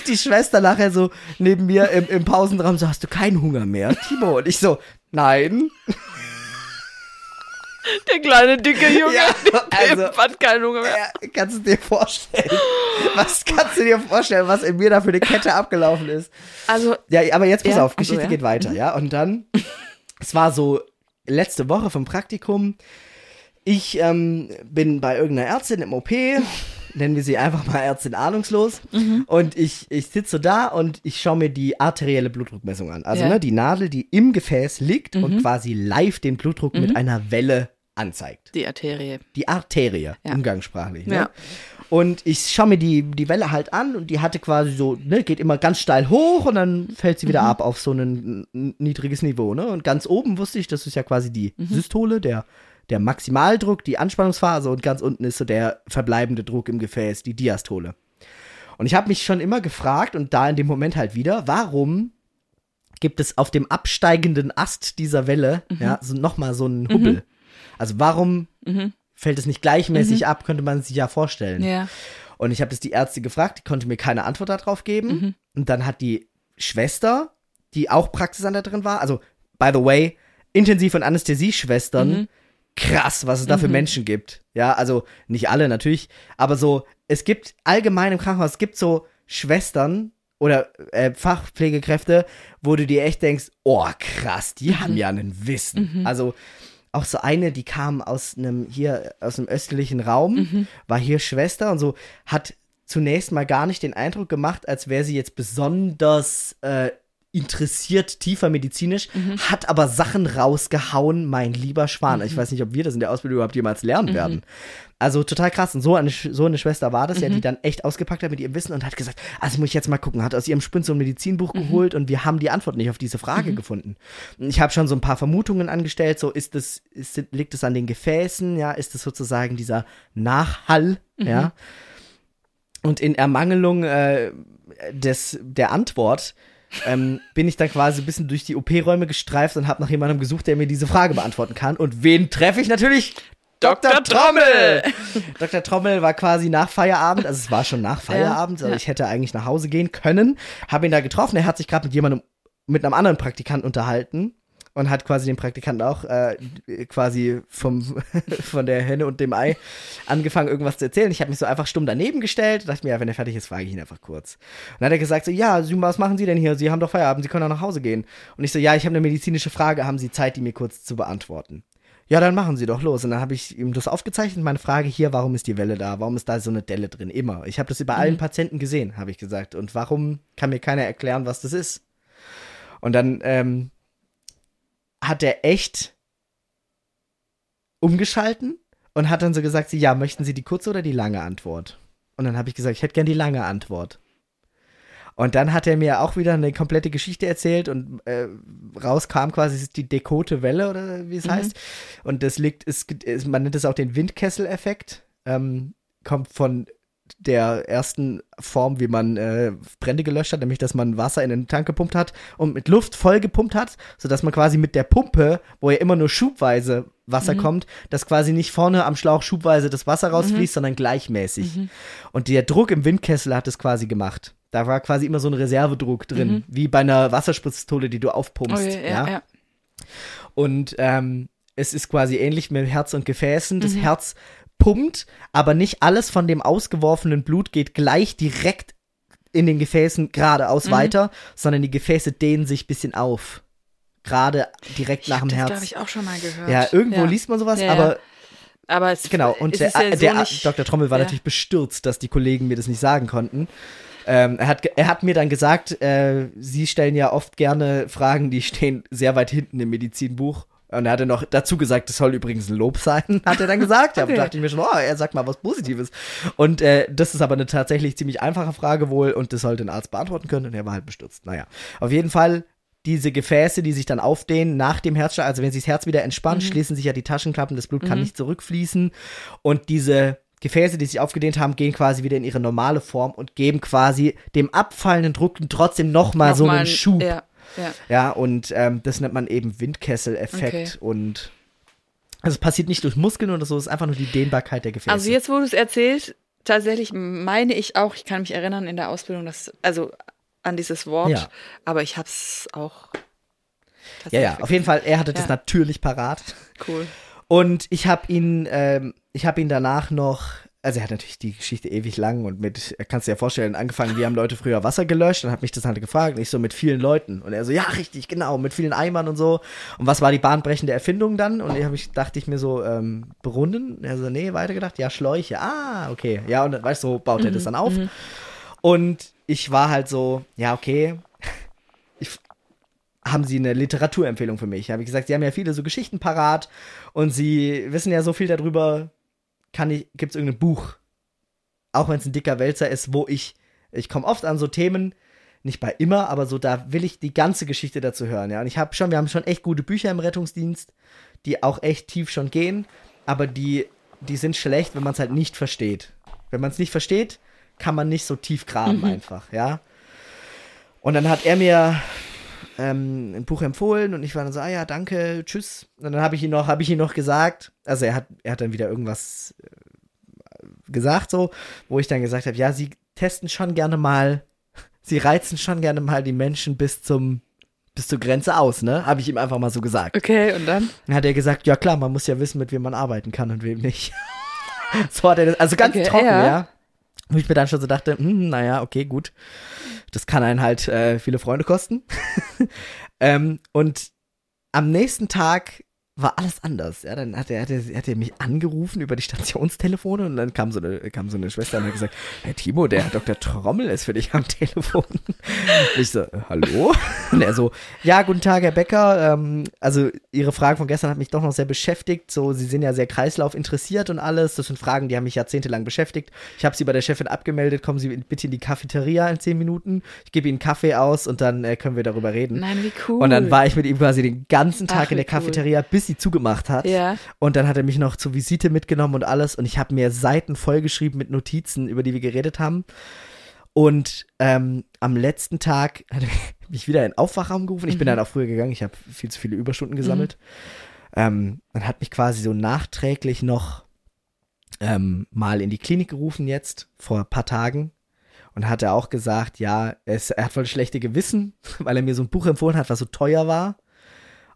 die Schwester nachher so neben mir im, im Pausenraum so, hast du keinen Hunger mehr, Timo? Und ich so, nein. Der kleine, dicke Junge, Ja, der also- hat keinen Hunger mehr. Ja, kannst du dir vorstellen? Was kannst du dir vorstellen, was in mir da für eine Kette abgelaufen ist? Also, Ja, aber jetzt pass Ja, auf, Geschichte ja. geht weiter, ja. Und dann, es war so letzte Woche vom Praktikum. Ich ähm, bin bei irgendeiner Ärztin im OP, nennen wir sie einfach mal Ärztin ahnungslos. Mhm. Und ich, ich sitze da und ich schaue mir die arterielle Blutdruckmessung an. Also Ja. Mhm. ne, die Nadel, die im Gefäß liegt und quasi live den Blutdruck mit einer Welle anzeigt. die Arterie. Die Arterie, Ja. umgangssprachlich. Ne? Ja. Und ich schaue mir die, die Welle halt an und die hatte quasi so, ne, geht immer ganz steil hoch und dann fällt sie wieder ab auf so ein niedriges Niveau, ne? Und ganz oben wusste ich, das ist ja quasi die Systole, der, der Maximaldruck, die Anspannungsphase und ganz unten ist so der verbleibende Druck im Gefäß, die Diastole. Und ich habe mich schon immer gefragt und da in dem Moment halt wieder, warum gibt es auf dem absteigenden Ast dieser Welle ja so nochmal so einen Hubbel? Also warum fällt es nicht gleichmäßig ab, könnte man sich ja vorstellen. Ja. Und ich habe das die Ärzte gefragt, die konnte mir keine Antwort darauf geben. Und dann hat die Schwester, die auch Praxisanleiterin war, also by the way, Intensiv- und Anästhesieschwestern, krass, was es da für Menschen gibt. Ja, also nicht alle natürlich, aber so, es gibt allgemein im Krankenhaus, es gibt so Schwestern oder äh, Fachpflegekräfte, wo du dir echt denkst, oh krass, die haben ja einen Wissen. Also auch so eine, die kam aus einem hier aus einem östlichen Raum, war hier Schwester und so hat zunächst mal gar nicht den Eindruck gemacht, als wäre sie jetzt besonders äh, interessiert, tiefer medizinisch, hat aber Sachen rausgehauen, mein lieber Schwan. Ich weiß nicht, ob wir das in der Ausbildung überhaupt jemals lernen werden. Also total krass. Und so eine, so eine Schwester war das ja, die dann echt ausgepackt hat mit ihrem Wissen und hat gesagt, also muss ich jetzt mal gucken, hat aus ihrem Spind so ein Medizinbuch geholt und wir haben die Antwort nicht auf diese Frage gefunden. Und ich habe schon so ein paar Vermutungen angestellt, so ist es, ist, liegt es an den Gefäßen, ja, ist es sozusagen dieser Nachhall, ja. Und in Ermangelung äh, des, der Antwort ähm, bin ich dann quasi ein bisschen durch die OP-Räume gestreift und habe nach jemandem gesucht, der mir diese Frage beantworten kann. Und wen treffe ich natürlich? Dr. Trommel! Dr. Trommel war quasi nach Feierabend, also es war schon nach Feierabend, also ja. ich hätte eigentlich nach Hause gehen können. Habe ihn da getroffen, er hat sich gerade mit jemandem, mit einem anderen Praktikanten unterhalten und hat quasi den Praktikanten auch äh, quasi vom, von der Henne und dem Ei angefangen, irgendwas zu erzählen. Ich habe mich so einfach stumm daneben gestellt, dachte mir, ja, wenn er fertig ist, frage ich ihn einfach kurz. Und dann hat er gesagt so, ja, was machen Sie denn hier? Sie haben doch Feierabend, Sie können auch nach Hause gehen. Und ich so, ja, ich habe eine medizinische Frage, haben Sie Zeit, die mir kurz zu beantworten? Ja, dann machen Sie doch los. Und dann habe ich ihm das aufgezeichnet, meine Frage hier, warum ist die Welle da? Warum ist da so eine Delle drin? Immer. Ich habe das bei allen Patienten gesehen, habe ich gesagt. Und warum kann mir keiner erklären, was das ist? Und dann ähm, hat er echt umgeschalten und hat dann so gesagt, sie, ja, möchten Sie die kurze oder die lange Antwort? Und dann habe ich gesagt, ich hätte gern die lange Antwort. Und dann hat er mir auch wieder eine komplette Geschichte erzählt und äh, rauskam quasi ist die Dekote Welle oder wie es heißt. Und das liegt, es, es, man nennt es auch den Windkessel-Effekt. Ähm, kommt von der ersten Form, wie man äh, Brände gelöscht hat, nämlich dass man Wasser in den Tank gepumpt hat und mit Luft voll gepumpt hat, sodass man quasi mit der Pumpe, wo ja immer nur schubweise Wasser kommt, dass quasi nicht vorne am Schlauch schubweise das Wasser rausfließt, sondern gleichmäßig. Und der Druck im Windkessel hat es quasi gemacht. Da war quasi immer so ein Reservedruck drin, wie bei einer Wasserspritzpistole, die du aufpumpst. Oh, ja, ja, ja. Und ähm, es ist quasi ähnlich mit Herz und Gefäßen. Das Herz pumpt, aber nicht alles von dem ausgeworfenen Blut geht gleich direkt in den Gefäßen geradeaus weiter, sondern die Gefäße dehnen sich ein bisschen auf. Gerade direkt Ich nach dem das, Herz. glaube ich, auch schon mal gehört. ja, irgendwo liest man sowas, Ja, ja. aber Aber es, Genau, und der, ja so der nicht, Dr. Trommel war ja. natürlich bestürzt, dass die Kollegen mir das nicht sagen konnten. Ähm, er, hat, er hat mir dann gesagt, äh, sie stellen ja oft gerne Fragen, die stehen sehr weit hinten im Medizinbuch. Und er hatte noch dazu gesagt, das soll übrigens ein Lob sein, hat er dann gesagt. Ja, Okay. Da dachte ich mir schon, oh, er sagt mal was Positives. Und äh, das ist aber eine tatsächlich ziemlich einfache Frage wohl und das sollte ein Arzt beantworten können und er war halt bestürzt. Naja, auf jeden Fall diese Gefäße, die sich dann aufdehnen nach dem Herzschlag, also wenn sich das Herz wieder entspannt, schließen sich ja die Taschenklappen, das Blut kann nicht zurückfließen und diese Gefäße, die sich aufgedehnt haben, gehen quasi wieder in ihre normale Form und geben quasi dem abfallenden Druck trotzdem nochmal so Nochmal einen ein- Schub. Ja, ja. Ja, und ähm, das nennt man eben Windkessel-Effekt Okay. und also es passiert nicht durch Muskeln oder so, es ist einfach nur die Dehnbarkeit der Gefäße. Also jetzt, wo du es erzählst, tatsächlich meine ich auch, ich kann mich erinnern in der Ausbildung, dass, also an dieses Wort, Ja. aber ich habe es auch. ja, ja, auf jeden Fall, er hatte das Ja. natürlich parat. Cool. Und ich habe ihn, ähm, ich habe ihn danach noch, also er hat natürlich die Geschichte ewig lang und mit, kannst du dir ja vorstellen, angefangen, wie haben Leute früher Wasser gelöscht und hat mich das halt gefragt, und ich so mit vielen Leuten und er so, ja, richtig, genau, mit vielen Eimern und so. Und was war die bahnbrechende Erfindung dann? Und ich, hab ich dachte ich mir so, ähm, Brunnen? Er so, nee, weitergedacht, ja, Schläuche, ah, okay. Ja, und weißt du, so baut er das dann auf. Und ich war halt so, ja, okay, ich, haben Sie eine Literaturempfehlung für mich? Habe ich gesagt, Sie haben ja viele so Geschichten parat und Sie wissen ja so viel darüber. Kann ich, gibt es irgendein Buch? Auch wenn es ein dicker Wälzer ist, wo ich, ich komme oft an so Themen, nicht bei immer, aber so, da will ich die ganze Geschichte dazu hören, ja. Und ich habe schon, wir haben schon echt gute Bücher im Rettungsdienst, die auch echt tief schon gehen, aber die, die sind schlecht, wenn man es halt nicht versteht. Wenn man es nicht versteht, kann man nicht so tief graben einfach, ja. Und dann hat er mir ähm, ein Buch empfohlen und ich war dann so, ah ja, danke, tschüss. Und dann habe ich ihn noch, habe ich ihn noch gesagt, also er hat, er hat dann wieder irgendwas äh, gesagt so, wo ich dann gesagt habe, ja, sie testen schon gerne mal, sie reizen schon gerne mal die Menschen bis zum bis zur Grenze aus, ne? Habe ich ihm einfach mal so gesagt. Okay, und dann? Dann hat er gesagt, ja klar, man muss ja wissen, mit wem man arbeiten kann und wem nicht. so hat er das, also ganz Okay, trocken, ja. ja. Wo ich mir dann schon so dachte, hm, naja, okay, gut. Das kann einen halt äh, viele Freunde kosten. ähm, und am nächsten Tag war alles anders. Ja, dann hat er, hat, er, hat er mich angerufen über die Stationstelefone und dann kam so eine, kam so eine Schwester und hat gesagt, Herr Timo, der Dr. Trommel ist für dich am Telefon. Und ich so, äh, hallo? Und er so, ja, guten Tag, Herr Becker. Ähm, also Ihre Frage von gestern hat mich doch noch sehr beschäftigt. So, Sie sind ja sehr Kreislauf interessiert und alles. Das sind Fragen, die haben mich jahrzehntelang beschäftigt. Ich habe Sie bei der Chefin abgemeldet. Kommen Sie bitte in die Cafeteria in zehn Minuten. Ich gebe Ihnen Kaffee aus und dann äh, können wir darüber reden. Nein, wie cool. Und dann war ich mit ihm quasi den ganzen Tag Ach, in der cool. Cafeteria, bis sie zugemacht hat. Ja. Und dann hat er mich noch zur Visite mitgenommen und alles. Und ich habe mir Seiten vollgeschrieben mit Notizen, über die wir geredet haben. Und ähm, am letzten Tag hat er mich wieder in den Aufwachraum gerufen. Ich bin dann auch früher gegangen. Ich habe viel zu viele Überstunden gesammelt. Ähm, und hat mich quasi so nachträglich noch ähm, mal in die Klinik gerufen jetzt, vor ein paar Tagen. Und hat er auch gesagt, ja, es, er hat voll schlechte Gewissen, weil er mir so ein Buch empfohlen hat, was so teuer war.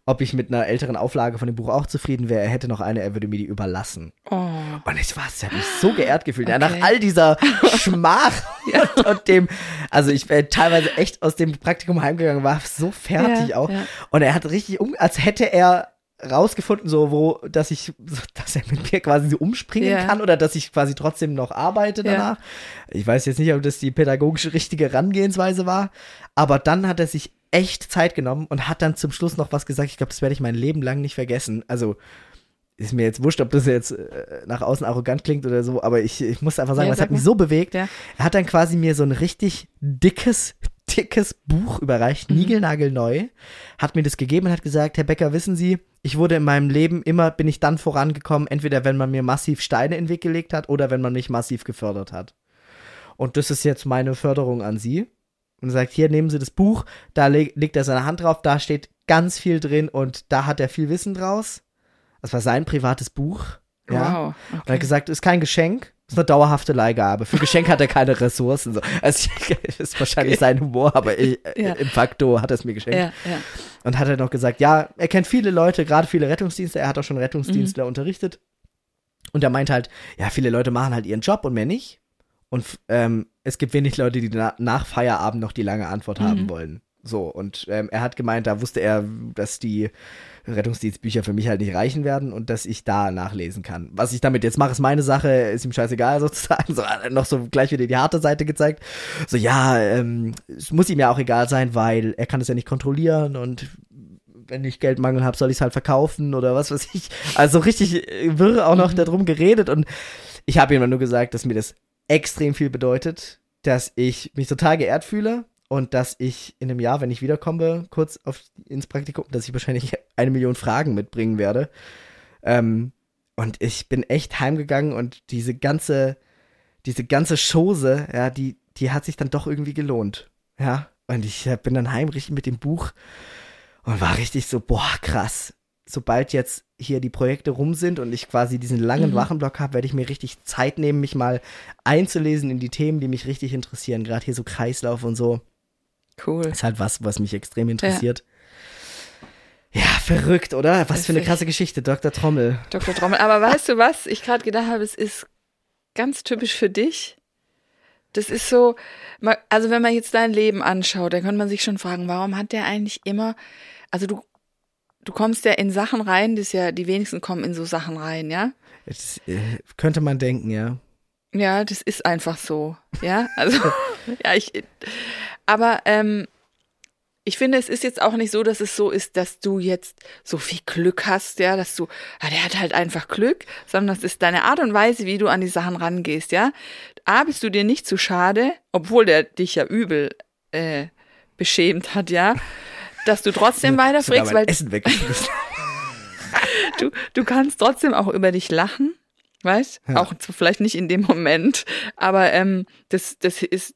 Ob ich mit einer älteren Auflage von dem Buch auch zufrieden wäre. Er hätte noch eine, er würde mir die überlassen. Oh. Und ich war, es hat mich so geehrt gefühlt. Ja, nach Okay. all dieser Schmach und, und dem, also ich wäre teilweise echt aus dem Praktikum heimgegangen, war so fertig Ja, auch. ja. Und er hat richtig um, als hätte er rausgefunden, so wo, dass ich, dass er mit mir quasi so umspringen Ja. kann oder dass ich quasi trotzdem noch arbeite Ja. danach. Ich weiß jetzt nicht, ob das die pädagogische richtige Herangehensweise war, aber dann hat er sich echt Zeit genommen und hat dann zum Schluss noch was gesagt. Ich glaube, das werde ich mein Leben lang nicht vergessen. Also ist mir jetzt wurscht, ob das jetzt äh, nach außen arrogant klingt oder so, aber ich, ich muss einfach sagen, Ja, das sag hat mich so bewegt. Ja. Er hat dann quasi mir so ein richtig dickes, dickes Buch überreicht, Mhm. niegelnagelneu, hat mir das gegeben und hat gesagt, Herr Becker, wissen Sie, ich wurde in meinem Leben immer, bin ich dann vorangekommen, entweder wenn man mir massiv Steine in den Weg gelegt hat oder wenn man mich massiv gefördert hat. Und das ist jetzt meine Förderung an Sie. Und sagt, hier nehmen Sie das Buch, da leg, legt er seine Hand drauf, da steht ganz viel drin und da hat er viel Wissen draus. Das war sein privates Buch. Ja. Wow. Und er hat gesagt, ist kein Geschenk, ist eine dauerhafte Leihgabe. Für Geschenk hat er keine Ressourcen. So. Also, ist wahrscheinlich sein Humor, aber ich, Ja. im Fakto hat er es mir geschenkt. Ja, ja. Und hat er noch gesagt, ja, er kennt viele Leute, gerade viele Rettungsdienste, er hat auch schon Rettungsdienstler Mhm. unterrichtet. Und er meint halt, ja, viele Leute machen halt ihren Job und mehr nicht. Und ähm, es gibt wenig Leute, die na nach Feierabend noch die lange Antwort haben Mhm. wollen. So, und ähm, er hat gemeint, da wusste er, dass die Rettungsdienstbücher für mich halt nicht reichen werden und dass ich da nachlesen kann. Was ich damit jetzt mache, ist meine Sache, ist ihm scheißegal sozusagen. So, noch so gleich wieder die harte Seite gezeigt. So, ja, ähm, es muss ihm ja auch egal sein, weil er kann es ja nicht kontrollieren und wenn ich Geldmangel habe, soll ich es halt verkaufen oder was weiß ich. Also richtig wirr auch noch mhm. darum geredet und ich habe ihm nur gesagt, dass mir das extrem viel bedeutet, dass ich mich total geehrt fühle und dass ich in einem Jahr, wenn ich wiederkomme, kurz auf, ins Praktikum, dass ich wahrscheinlich eine Million Fragen mitbringen werde. Ähm, und ich bin echt heimgegangen und diese ganze, diese ganze Chose, ja, die, die hat sich dann doch irgendwie gelohnt. Ja, und ich bin dann heim richtig mit dem Buch und war richtig so, boah, krass. Sobald jetzt hier die Projekte rum sind und ich quasi diesen langen mhm. Wachenblock habe, werde ich mir richtig Zeit nehmen, mich mal einzulesen in die Themen, die mich richtig interessieren. Gerade hier so Kreislauf und so. Cool. Ist halt was, was mich extrem interessiert. Ja, ja verrückt, oder? Was für eine krasse Geschichte, Dr. Trommel. Dr. Trommel. Aber weißt du was? Ich gerade gedacht habe, es ist ganz typisch für dich. Das ist so, also wenn man jetzt dein Leben anschaut, dann könnte man sich schon fragen, warum hat der eigentlich immer, also du, du kommst ja in Sachen rein, das ist ja, die wenigsten kommen in so Sachen rein, ja? Das, äh, könnte man denken, ja. Ja, das ist einfach so, ja. Also, ja, ich, aber ähm, ich finde, es ist jetzt auch nicht so, dass es so ist, dass du jetzt so viel Glück hast, ja, dass du, ja, der hat halt einfach Glück, sondern das ist deine Art und Weise, wie du an die Sachen rangehst, ja. A, bist du dir nicht zu schade, obwohl der dich ja übel äh, beschämt hat, ja, dass du trotzdem weiter frägst, weil Essen du, du kannst trotzdem auch über dich lachen, weißt? Ja. Auch vielleicht nicht in dem Moment, aber ähm, das, das ist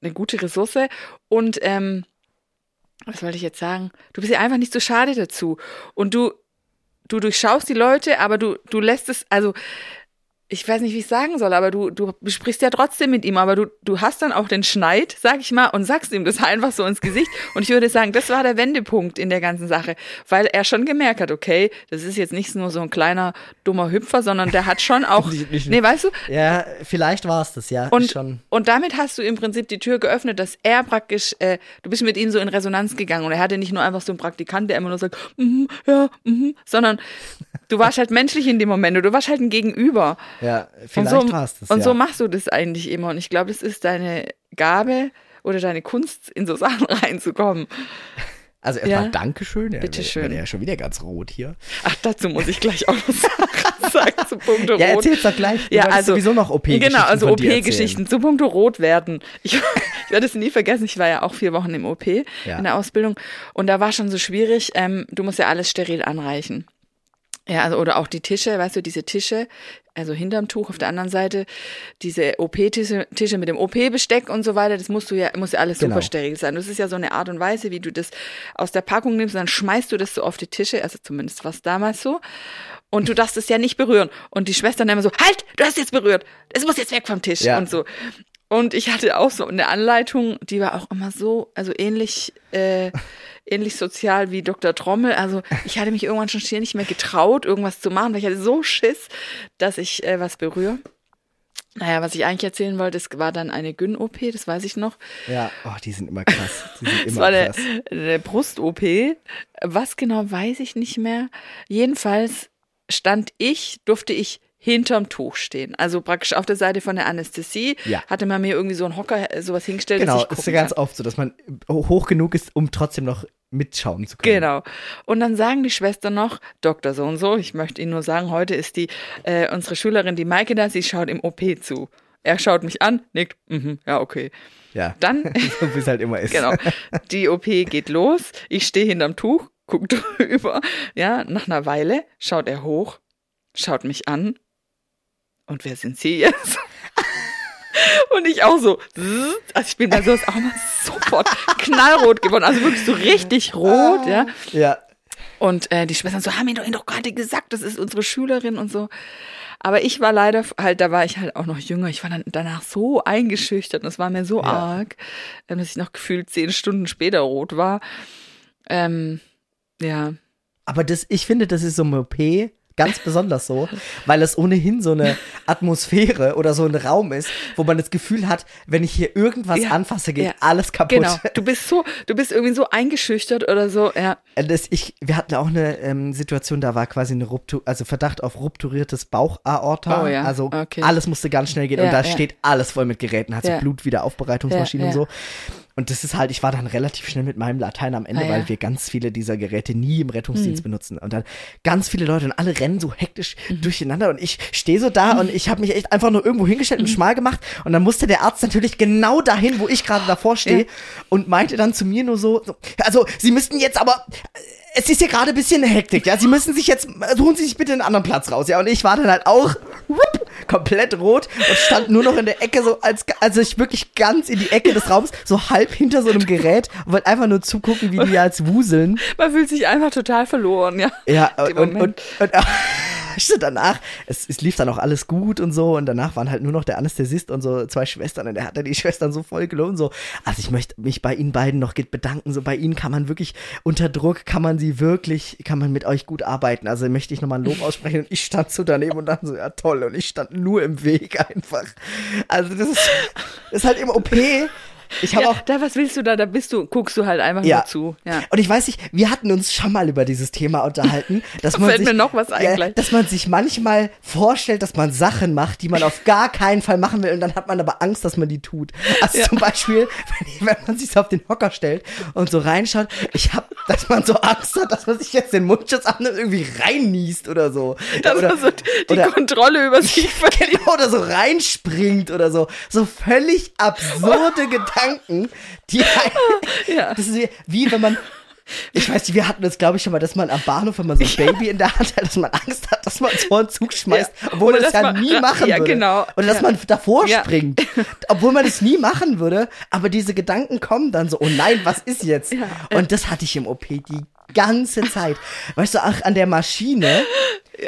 eine gute Ressource. Und ähm, was wollte ich jetzt sagen? Du bist ja einfach nicht so schade dazu. Und du, du durchschaust die Leute, aber du, du lässt es, also ich weiß nicht, wie ich sagen soll, aber du, du sprichst ja trotzdem mit ihm, aber du, du hast dann auch den Schneid, sag ich mal, und sagst ihm das einfach so ins Gesicht. Und ich würde sagen, das war der Wendepunkt in der ganzen Sache, weil er schon gemerkt hat, okay, das ist jetzt nicht nur so ein kleiner dummer Hüpfer, sondern der hat schon auch, nee, weißt du? Ja, vielleicht war es das, ja. Und, schon. und damit hast du im Prinzip die Tür geöffnet, dass er praktisch, äh, du bist mit ihm so in Resonanz gegangen und er hatte nicht nur einfach so einen Praktikant, der immer nur sagt, mm, ja, mm, sondern du warst halt menschlich in dem Moment, du warst halt ein Gegenüber. Ja, vielleicht so, war es das. Und ja. so machst du das eigentlich immer. Und ich glaube, das ist deine Gabe oder deine Kunst, in so Sachen reinzukommen. Also erstmal ja. Dankeschön. Bitte schön. Ja schon wieder ganz rot hier. Ach, dazu muss ich gleich auch noch sagen, zu Punkte Rot. Ja, erzähl's doch gleich. Ja, also sowieso noch OP-Geschichten Genau, also OP-Geschichten zu Punkte Rot werden. Ich, ich werde es nie vergessen, ich war ja auch vier Wochen im OP ja. in der Ausbildung und da war schon so schwierig, ähm, du musst ja alles steril anreichen. Ja, also oder auch die Tische, weißt du, diese Tische, also hinterm Tuch auf der anderen Seite, diese OP-Tische Tische mit dem OP-Besteck und so weiter, das musst du ja, muss ja alles genau. super steril sein. Das ist ja so eine Art und Weise, wie du das aus der Packung nimmst, dann schmeißt du das so auf die Tische, also zumindest war es damals so. Und du darfst es ja nicht berühren. Und die Schwestern immer so, halt, du hast jetzt berührt, es muss jetzt weg vom Tisch ja. und so. Und ich hatte auch so eine Anleitung, die war auch immer so, also ähnlich, äh, ähnlich sozial wie Dr. Trommel. Also ich hatte mich irgendwann schon schier nicht mehr getraut, irgendwas zu machen, weil ich hatte so Schiss, dass ich äh, was berühre. Naja, was ich eigentlich erzählen wollte, es war dann eine Gyn-OP, das weiß ich noch. Ja, oh, die sind immer krass. Die sind immer das war krass. eine, eine Brust-OP. Was genau, weiß ich nicht mehr. Jedenfalls stand ich, durfte ich hinterm Tuch stehen. Also praktisch auf der Seite von der Anästhesie ja. hatte man mir irgendwie so einen Hocker, äh, sowas hingestellt. Genau, ist ja ganz oft so, dass man hoch genug ist, um trotzdem noch mitschauen zu können. Genau. Und dann sagen die Schwestern noch, Doktor so und so, ich möchte Ihnen nur sagen, heute ist die, äh, unsere Schülerin, die Maike da, sie schaut im OP zu. Er schaut mich an, nickt, mhm, ja, okay. Ja. Dann, so wie es halt immer ist. Genau. Die OP geht los, ich stehe hinterm Tuch, guck drüber, ja, nach einer Weile schaut er hoch, schaut mich an, und wer sind Sie jetzt? Und ich auch so, also ich bin da so auch mal sofort knallrot geworden, also wirklich so richtig rot, ja. Ja. Und äh, die Schwestern so, haben ihn doch, ihn doch gerade gesagt, das ist unsere Schülerin und so. Aber ich war leider halt, da war ich halt auch noch jünger. Ich war dann danach so eingeschüchtert und es war mir so ja. arg, ähm, dass ich noch gefühlt zehn Stunden später rot war. Ähm, ja. Aber das, ich finde, das ist so ein OP, ganz besonders so, weil es ohnehin so eine Atmosphäre oder so ein Raum ist, wo man das Gefühl hat, wenn ich hier irgendwas Ja, anfasse, geht ja. alles kaputt. Genau. Du bist so, du bist irgendwie so eingeschüchtert oder so, ja. Äh, Das, ich, wir hatten auch eine ähm, Situation, da war quasi eine Ruptur, also Verdacht auf rupturiertes Bauchaorta. Oh ja, Also okay. alles musste ganz schnell gehen und da steht alles voll mit Geräten, hat so. Blutwiederaufbereitungsmaschinen Ja, und so. Und das ist halt, ich war dann relativ schnell mit meinem Latein am Ende, Ah, ja. weil wir ganz viele dieser Geräte nie im Rettungsdienst benutzen. Und dann ganz viele Leute und alle rennen so hektisch Mhm. durcheinander und ich stehe so da und ich habe mich echt einfach nur irgendwo hingestellt Mhm. und schmal gemacht. Und dann musste der Arzt natürlich genau dahin, wo ich gerade davor stehe Ja. und meinte dann zu mir nur so, so, also Sie müssten jetzt aber, es ist hier gerade ein bisschen eine Hektik, ja, Sie müssen sich jetzt, suchen Sie sich bitte einen anderen Platz raus, ja, und ich war dann halt auch, wupp, komplett rot und stand nur noch in der Ecke so, als, also ich wirklich ganz in die Ecke des Raums, so halb hinter so einem Gerät und wollte einfach nur zugucken, wie die jetzt wuseln. Man fühlt sich einfach total verloren, ja. Ja, und, und, und, und stimmt, danach, es, es lief dann auch alles gut und so. Und danach waren halt nur noch der Anästhesist und so zwei Schwestern. Und er hat dann die Schwestern so voll gelohnt, so, also ich möchte mich bei Ihnen beiden noch bedanken, so bei Ihnen kann man wirklich, unter Druck kann man sie wirklich, kann man mit euch gut arbeiten, also möchte ich nochmal ein Lob aussprechen. Und ich stand so daneben und dann so, ja toll. Und ich stand nur im Weg einfach, also das ist, das ist halt im OP, ich habe ja auch da, was willst du da? Da bist du, guckst du halt einfach Ja. nur zu. Ja. Und ich weiß nicht, wir hatten uns schon mal über dieses Thema unterhalten, dass Da man fällt sich, mir noch was ein ja, dass man sich manchmal vorstellt, dass man Sachen macht, die man auf gar keinen Fall machen will und dann hat man aber Angst, dass man die tut. Also zum Beispiel, wenn, wenn man sich so auf den Hocker stellt und so reinschaut, ich habe, dass man so Angst hat, dass man sich jetzt den Mundschutz abnimmt und irgendwie reinniest oder so. Dass oder, man so die oder- Kontrolle über sich verliert. Genau, oder so reinspringt oder so. So völlig absurde Gedanken, die ein, Ja. Das ist wie, wie wenn man. Ich weiß nicht, wir hatten das, glaube ich, schon mal, dass man am Bahnhof, wenn man so ein Baby in der Hand hat, dass man Angst hat, dass man es vor den Zug schmeißt, Ja. obwohl Oder man das ja man- nie machen ja, würde. genau. Oder dass Ja. man davor Ja. springt, obwohl man es nie machen würde, aber diese Gedanken kommen dann so, oh nein, was ist jetzt? Ja. Und das hatte ich im OP die ganze Zeit. Weißt du, auch an der Maschine,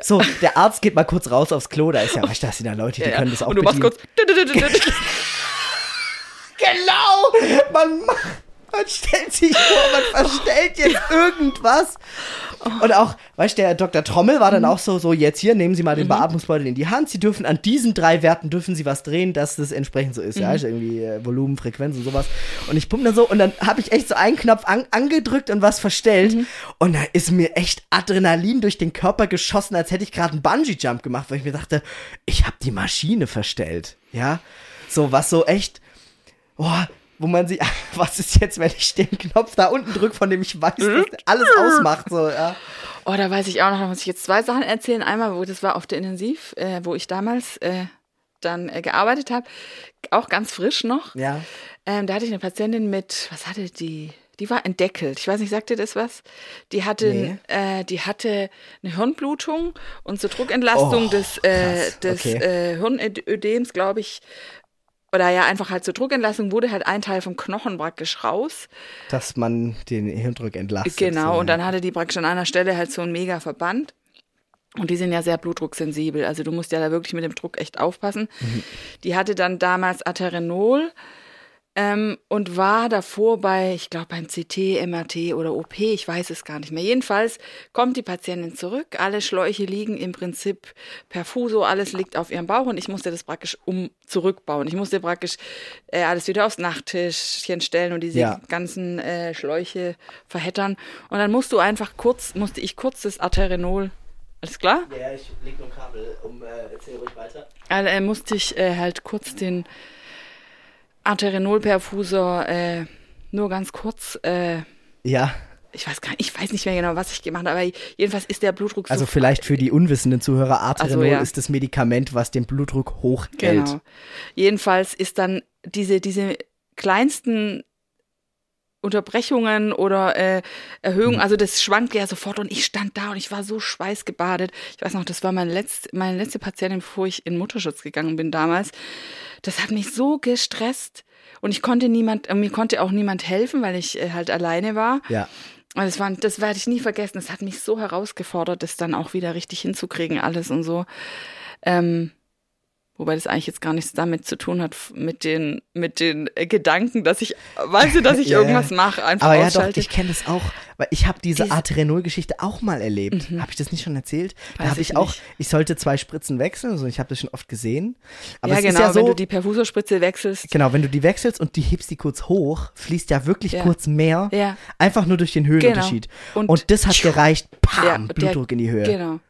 so, der Arzt geht mal kurz raus aufs Klo, da ist ja, weißt du, da sind ja Leute, die Ja, ja. können das auch Und du machst bedienen. kurz. Man macht, man stellt sich vor, man verstellt jetzt irgendwas. Und auch, weißt du, der Dr. Trommel war dann auch so, so jetzt hier, nehmen Sie mal den Beatmungsbeutel in die Hand. Sie dürfen an diesen drei Werten dürfen Sie was drehen, dass das entsprechend so ist. Ja, ist irgendwie äh, Volumen, Frequenz und sowas. Und ich pumpe dann so und dann habe ich echt so einen Knopf an, angedrückt und was verstellt. Und da ist mir echt Adrenalin durch den Körper geschossen, als hätte ich gerade einen Bungee-Jump gemacht, weil ich mir dachte, ich habe die Maschine verstellt. Ja, so was so echt boah, wo man sich, was ist jetzt, wenn ich den Knopf da unten drücke, von dem ich weiß, dass alles ausmacht, so, ja. Oh, da weiß ich auch noch, da muss ich jetzt zwei Sachen erzählen. Einmal, wo das war auf der Intensiv, äh, wo ich damals äh, dann äh, gearbeitet habe, auch ganz frisch noch. Ja. Ähm, da hatte ich eine Patientin mit, was hatte die? Die war entdeckelt. Ich weiß nicht, sagt dir das was? Die hatte, Nee. äh, die hatte eine Hirnblutung und zur Druckentlastung Oh, des, äh, des okay. äh, Hirnödems, glaube ich, oder ja, einfach halt zur Druckentlastung wurde halt ein Teil vom Knochen praktisch raus. Dass man den Hirndruck entlastet. Genau, so, und dann hatte die praktisch an einer Stelle halt so einen mega Verband. Und die sind ja sehr blutdrucksensibel. Also du musst ja da wirklich mit dem Druck echt aufpassen. Mhm. Die hatte dann damals Aterenol ähm, und war davor bei, ich glaube, beim CT, MRT oder OP, ich weiß es gar nicht mehr. Jedenfalls kommt die Patientin zurück, alle Schläuche liegen im Prinzip perfuso, alles liegt auf ihrem Bauch und ich musste das praktisch um zurückbauen. Ich musste praktisch äh, alles wieder aufs Nachttischchen stellen und diese Ja. ganzen äh, Schläuche verhettern. Und dann musst du einfach kurz, musste ich kurz das Aterenol, alles klar? Ja, ich leg nur Kabel, um, äh, erzähl ruhig weiter. Also, äh, musste ich äh, halt kurz den Arterenolperfusor äh, nur ganz kurz, äh, Ja, ich weiß gar nicht, ich weiß nicht mehr genau, was ich gemacht habe, aber jedenfalls ist der Blutdruck also so vielleicht für die unwissenden Zuhörer, Aterenol Also, ja. ist das Medikament, was den Blutdruck hochhält. Genau. Jedenfalls ist dann diese, diese kleinsten Unterbrechungen oder äh, Erhöhungen, also das schwankte ja sofort und ich stand da und ich war so schweißgebadet. Ich weiß noch, das war meine letzte, meine letzte Patientin, bevor ich in Mutterschutz gegangen bin damals. Das hat mich so gestresst und ich konnte niemand, äh, mir konnte auch niemand helfen, weil ich äh, halt alleine war. Ja. Also das, war, das werde ich nie vergessen. Das hat mich so herausgefordert, das dann auch wieder richtig hinzukriegen, alles und so. Ähm, Wobei das eigentlich jetzt gar nichts damit zu tun hat, mit den, mit den äh, Gedanken, dass ich, weißt du, dass ich ja. irgendwas mache, einfach Aber ja, doch, ausschalte. ich kenne das auch, weil ich habe diese Dies- Mhm. A3-0-Geschichte auch mal erlebt. Habe ich das nicht schon erzählt? da Weiß habe ich ich auch, ich sollte zwei Spritzen wechseln, also ich habe das schon oft gesehen. Aber ja, es genau, ist ja so, wenn du die Perfuserspritze wechselst. genau, wenn du die wechselst und die hebst die kurz hoch, fließt ja wirklich Ja. kurz mehr, Ja. einfach nur durch den Höhenunterschied. Und- Und, das hat gereicht, pam, Ja, der- Blutdruck in die Höhe. Genau.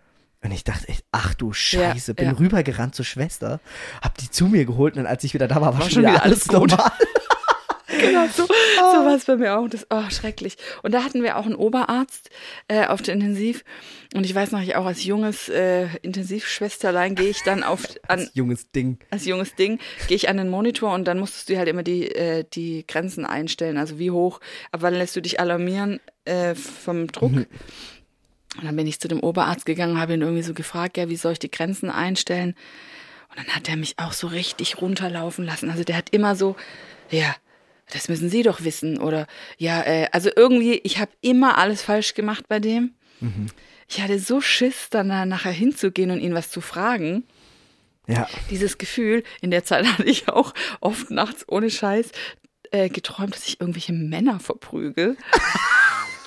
Und ich dachte echt, ach du Scheiße, bin ja. rübergerannt zur Schwester, hab die zu mir geholt und als ich wieder da war, war, War schon wieder alles gut. normal. Genau, so, so war es bei mir auch. Das, oh, schrecklich. Und da hatten wir auch einen Oberarzt äh, auf der Intensiv. Und ich weiß noch, ich auch als junges äh, Intensivschwesterlein gehe ich dann auf an, Junges Ding. als junges Ding, gehe ich an den Monitor und dann musstest du halt immer die, äh, die Grenzen einstellen. Also wie hoch, ab wann lässt du dich alarmieren äh, vom Druck. Mhm. Und dann bin ich zu dem Oberarzt gegangen, habe ihn irgendwie so gefragt, ja, wie soll ich die Grenzen einstellen? Und dann hat er mich auch so richtig runterlaufen lassen. Also der hat immer so, ja, das müssen Sie doch wissen. Oder ja, äh, also irgendwie, ich habe immer alles falsch gemacht bei dem. Ich hatte so Schiss, dann da nachher hinzugehen und ihn was zu fragen. Ja. Dieses Gefühl, in der Zeit hatte ich auch oft nachts ohne Scheiß äh, geträumt, dass ich irgendwelche Männer verprügel.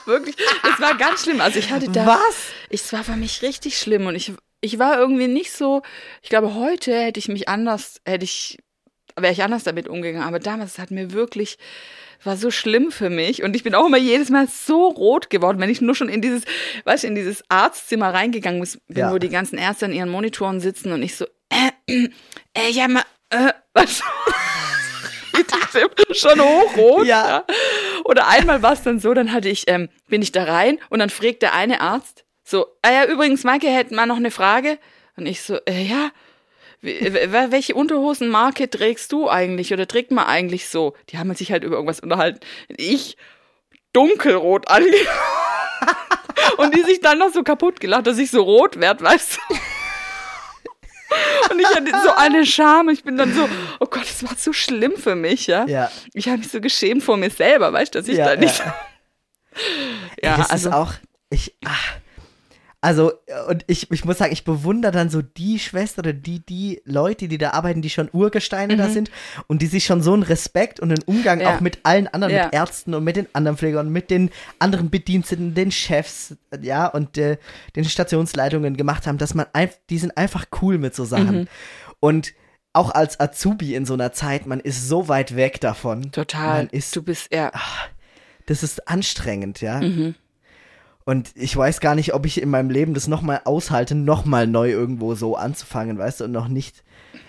Wirklich, das war ganz schlimm. Also ich hatte da. Was? Es war für mich richtig schlimm und ich, ich war irgendwie nicht so. Ich glaube, heute hätte ich mich anders, hätte ich, wäre ich anders damit umgegangen. Aber damals es hat mir wirklich, war so schlimm für mich und ich bin auch immer jedes Mal so rot geworden, wenn ich nur schon in dieses, weißt du, in dieses Arztzimmer reingegangen bin, Ja. wo die ganzen Ärzte an ihren Monitoren sitzen und ich so, äh, äh, ja, mal, äh, was? Schon hochrot. Ja. Oder einmal war es dann so, dann hatte ich, ähm, bin ich da rein und dann fragt der eine Arzt so, ah ja, übrigens, Maike, hätten wir noch eine Frage? Und ich so, äh, ja, welche Unterhosenmarke trägst du eigentlich oder trägt man eigentlich so? Die haben sich halt über irgendwas unterhalten. Ich dunkelrot ange und die sich dann noch so kaputt gelacht, dass ich so rot werd, weißt du? Und ich hatte so eine Scham. Ich bin dann so, oh Gott, das war so schlimm für mich, ja. Ja. Ich habe mich so geschämt vor mir selber, weißt du, dass ich Ja, da nicht. ja. Ja, das also ist auch, ich, ach, also, und ich, ich muss sagen, ich bewundere dann so die Schwester oder die, die Leute, die da arbeiten, die schon Urgesteine da sind und die sich schon so einen Respekt und einen Umgang Mhm. Ja. auch mit allen anderen, Ja. mit Ärzten und mit den anderen Pflegern, mit den anderen Bediensteten, den Chefs, ja, und äh, den Stationsleitungen gemacht haben, dass man einfach, die sind einfach cool mit so Sachen. Mhm. Und auch als Azubi in so einer Zeit, man ist so weit weg davon. total. Ist du bist ja. das ist anstrengend, ja. Mhm. Und ich weiß gar nicht, ob ich in meinem Leben das nochmal aushalte, nochmal neu irgendwo so anzufangen, weißt du, und noch nicht.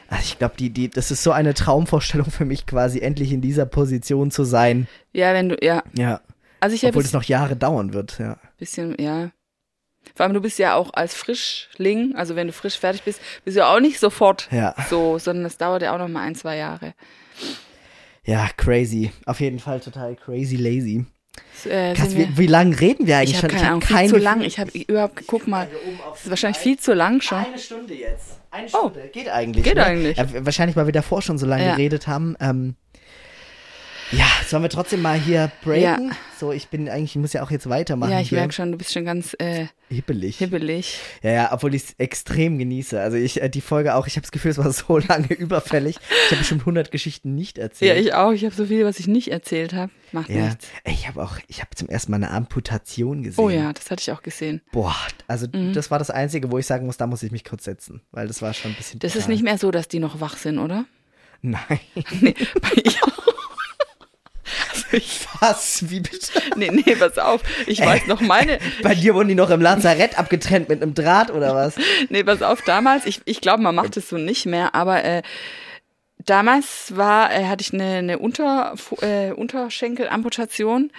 Also ich glaube, die, die, das ist so eine Traumvorstellung für mich, quasi endlich in dieser Position zu sein. Ja, wenn du, ja. Ja. Also ich habe Obwohl es noch Jahre dauern wird, ja. bisschen, ja. Vor allem, du bist ja auch als Frischling, also wenn du frisch fertig bist, bist du ja auch nicht sofort Ja. so, sondern das dauert ja auch noch mal ein, zwei Jahre. Ja, crazy. Auf jeden Fall total crazy lazy. Äh, Krass, wie, wie lange reden wir eigentlich ich habe schon? keine Ahnung, viel kein zu lang. Ich habe überhaupt, guck mal, das ist wahrscheinlich viel zu lang schon. Eine Stunde jetzt. Eine Stunde. geht eigentlich. Oh. geht ne? eigentlich. Ja, wahrscheinlich, weil wir davor schon so lange Ja. geredet haben. Ähm, ja, sollen wir trotzdem mal hier breaken? Ja. So, ich bin eigentlich, ich muss ja auch jetzt weitermachen. Ja, ich merke schon, du bist schon ganz äh, Hibbelig. hibbelig. Ja, ja, obwohl ich es extrem genieße. Also ich, äh, die Folge auch, ich habe das Gefühl, es war so lange überfällig. Ich habe bestimmt 100 Geschichten nicht Ja, erzählt. ich auch. Ich habe so viel, was ich nicht erzählt habe. Macht Ja, nichts. Ich habe auch, ich habe zum ersten Mal eine Amputation gesehen. Oh ja, das hatte ich auch gesehen. Boah, also Mhm. das war das Einzige, wo ich sagen muss, da muss ich mich kurz setzen, weil das war schon ein bisschen. Das ist brutal. nicht mehr so, dass die noch wach sind, oder? Nein. Nee, bei ihr auch. Ich, Was? Wie bitte? nee, nee, pass auf. Ich weiß noch meine, Bei dir wurden die noch im Lazarett abgetrennt mit einem Draht oder was? nee, pass auf, damals, ich, ich glaube, man macht es so nicht mehr, aber äh, damals war, äh, hatte ich eine, eine Unter, äh, Unterschenkelamputation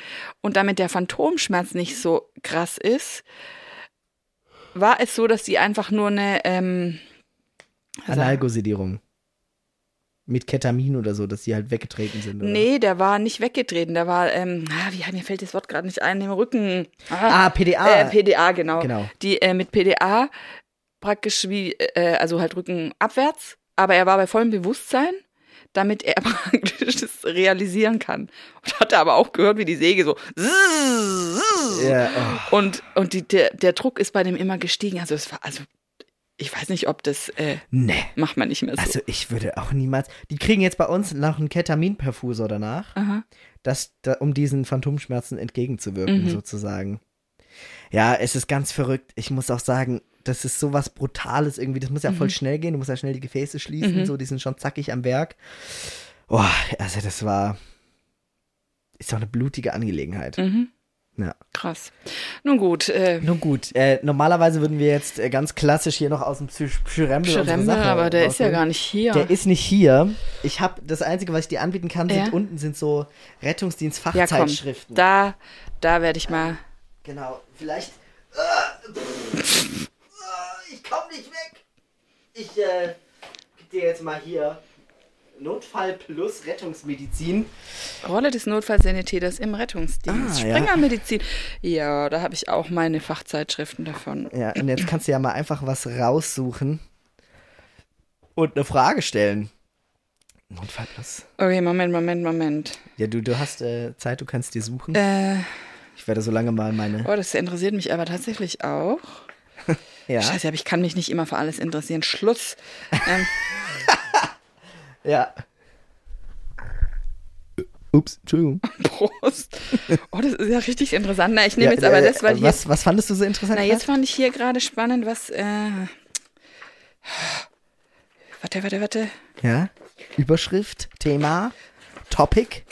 und damit der Phantomschmerz nicht so krass ist, war es so, dass die einfach nur eine, ähm, also, Analgosedierung. Mit Ketamin oder so, dass die halt weggetreten sind. Oder? nee, der war nicht weggetreten, der war, ähm, ah, wie, mir fällt das Wort gerade nicht ein, im Rücken. Ah, Ah, PDA. Äh, PDA, genau. Genau. Die äh, mit PDA praktisch wie, äh, also halt Rücken abwärts, aber er war bei vollem Bewusstsein, damit er praktisch das realisieren kann. Und hat aber auch gehört, wie die Säge so. ja, oh. Und, und die, der, der Druck ist bei dem immer gestiegen. Also es war, also ich weiß nicht, ob das äh, Nee. macht man nicht mehr so. Also ich würde auch niemals. Die kriegen jetzt bei uns noch einen Ketaminperfusor danach, Aha. das, da, um diesen Phantomschmerzen entgegenzuwirken, Mhm. sozusagen. Ja, es ist ganz verrückt. Ich muss auch sagen, das ist so was Brutales irgendwie. Das muss ja Mhm. voll schnell gehen. Du musst ja schnell die Gefäße schließen. So, die sind schon zackig am Werk. Oh, also das war. Ist doch eine blutige Angelegenheit. Mhm. Ja. Krass. Nun gut, äh, Nun gut, äh, normalerweise würden wir jetzt äh, ganz klassisch hier noch aus dem Schrembe, Sache aber der ist ja gar nicht hier. Der ist nicht hier. Ich habe das einzige, was ich dir anbieten kann, sind Ja. unten sind so ja, komm, Rettungsdienst-Fachzeitschriften. da, da werde ich mal. Genau, vielleicht. Äh, ich komm nicht weg. Ich äh, geb dir jetzt mal hier Notfall plus Rettungsmedizin. Rolle des Notfallsanitäters im Rettungsdienst. Ah, ja. Springermedizin. Ja. da habe ich auch meine Fachzeitschriften davon. Ja, und jetzt kannst du ja mal einfach was raussuchen und eine Frage stellen. Notfall plus. Okay, Moment, Moment, Moment. Ja, du, du hast äh, Zeit, du kannst dir suchen. Äh, Ich werde so lange mal meine. oh, das interessiert mich aber tatsächlich auch. Ja, Scheiße, aber ich kann mich nicht immer für alles interessieren. Schluss. Ähm, ja. Ups, Entschuldigung. Prost. Oh, das ist ja richtig interessant. Na, ich nehme Ja, jetzt aber äh, das, weil hier. was, was fandest du so interessant? Na, jetzt fand ich hier gerade spannend, was. Äh, warte, warte, warte. Ja. Überschrift, Thema, Topic.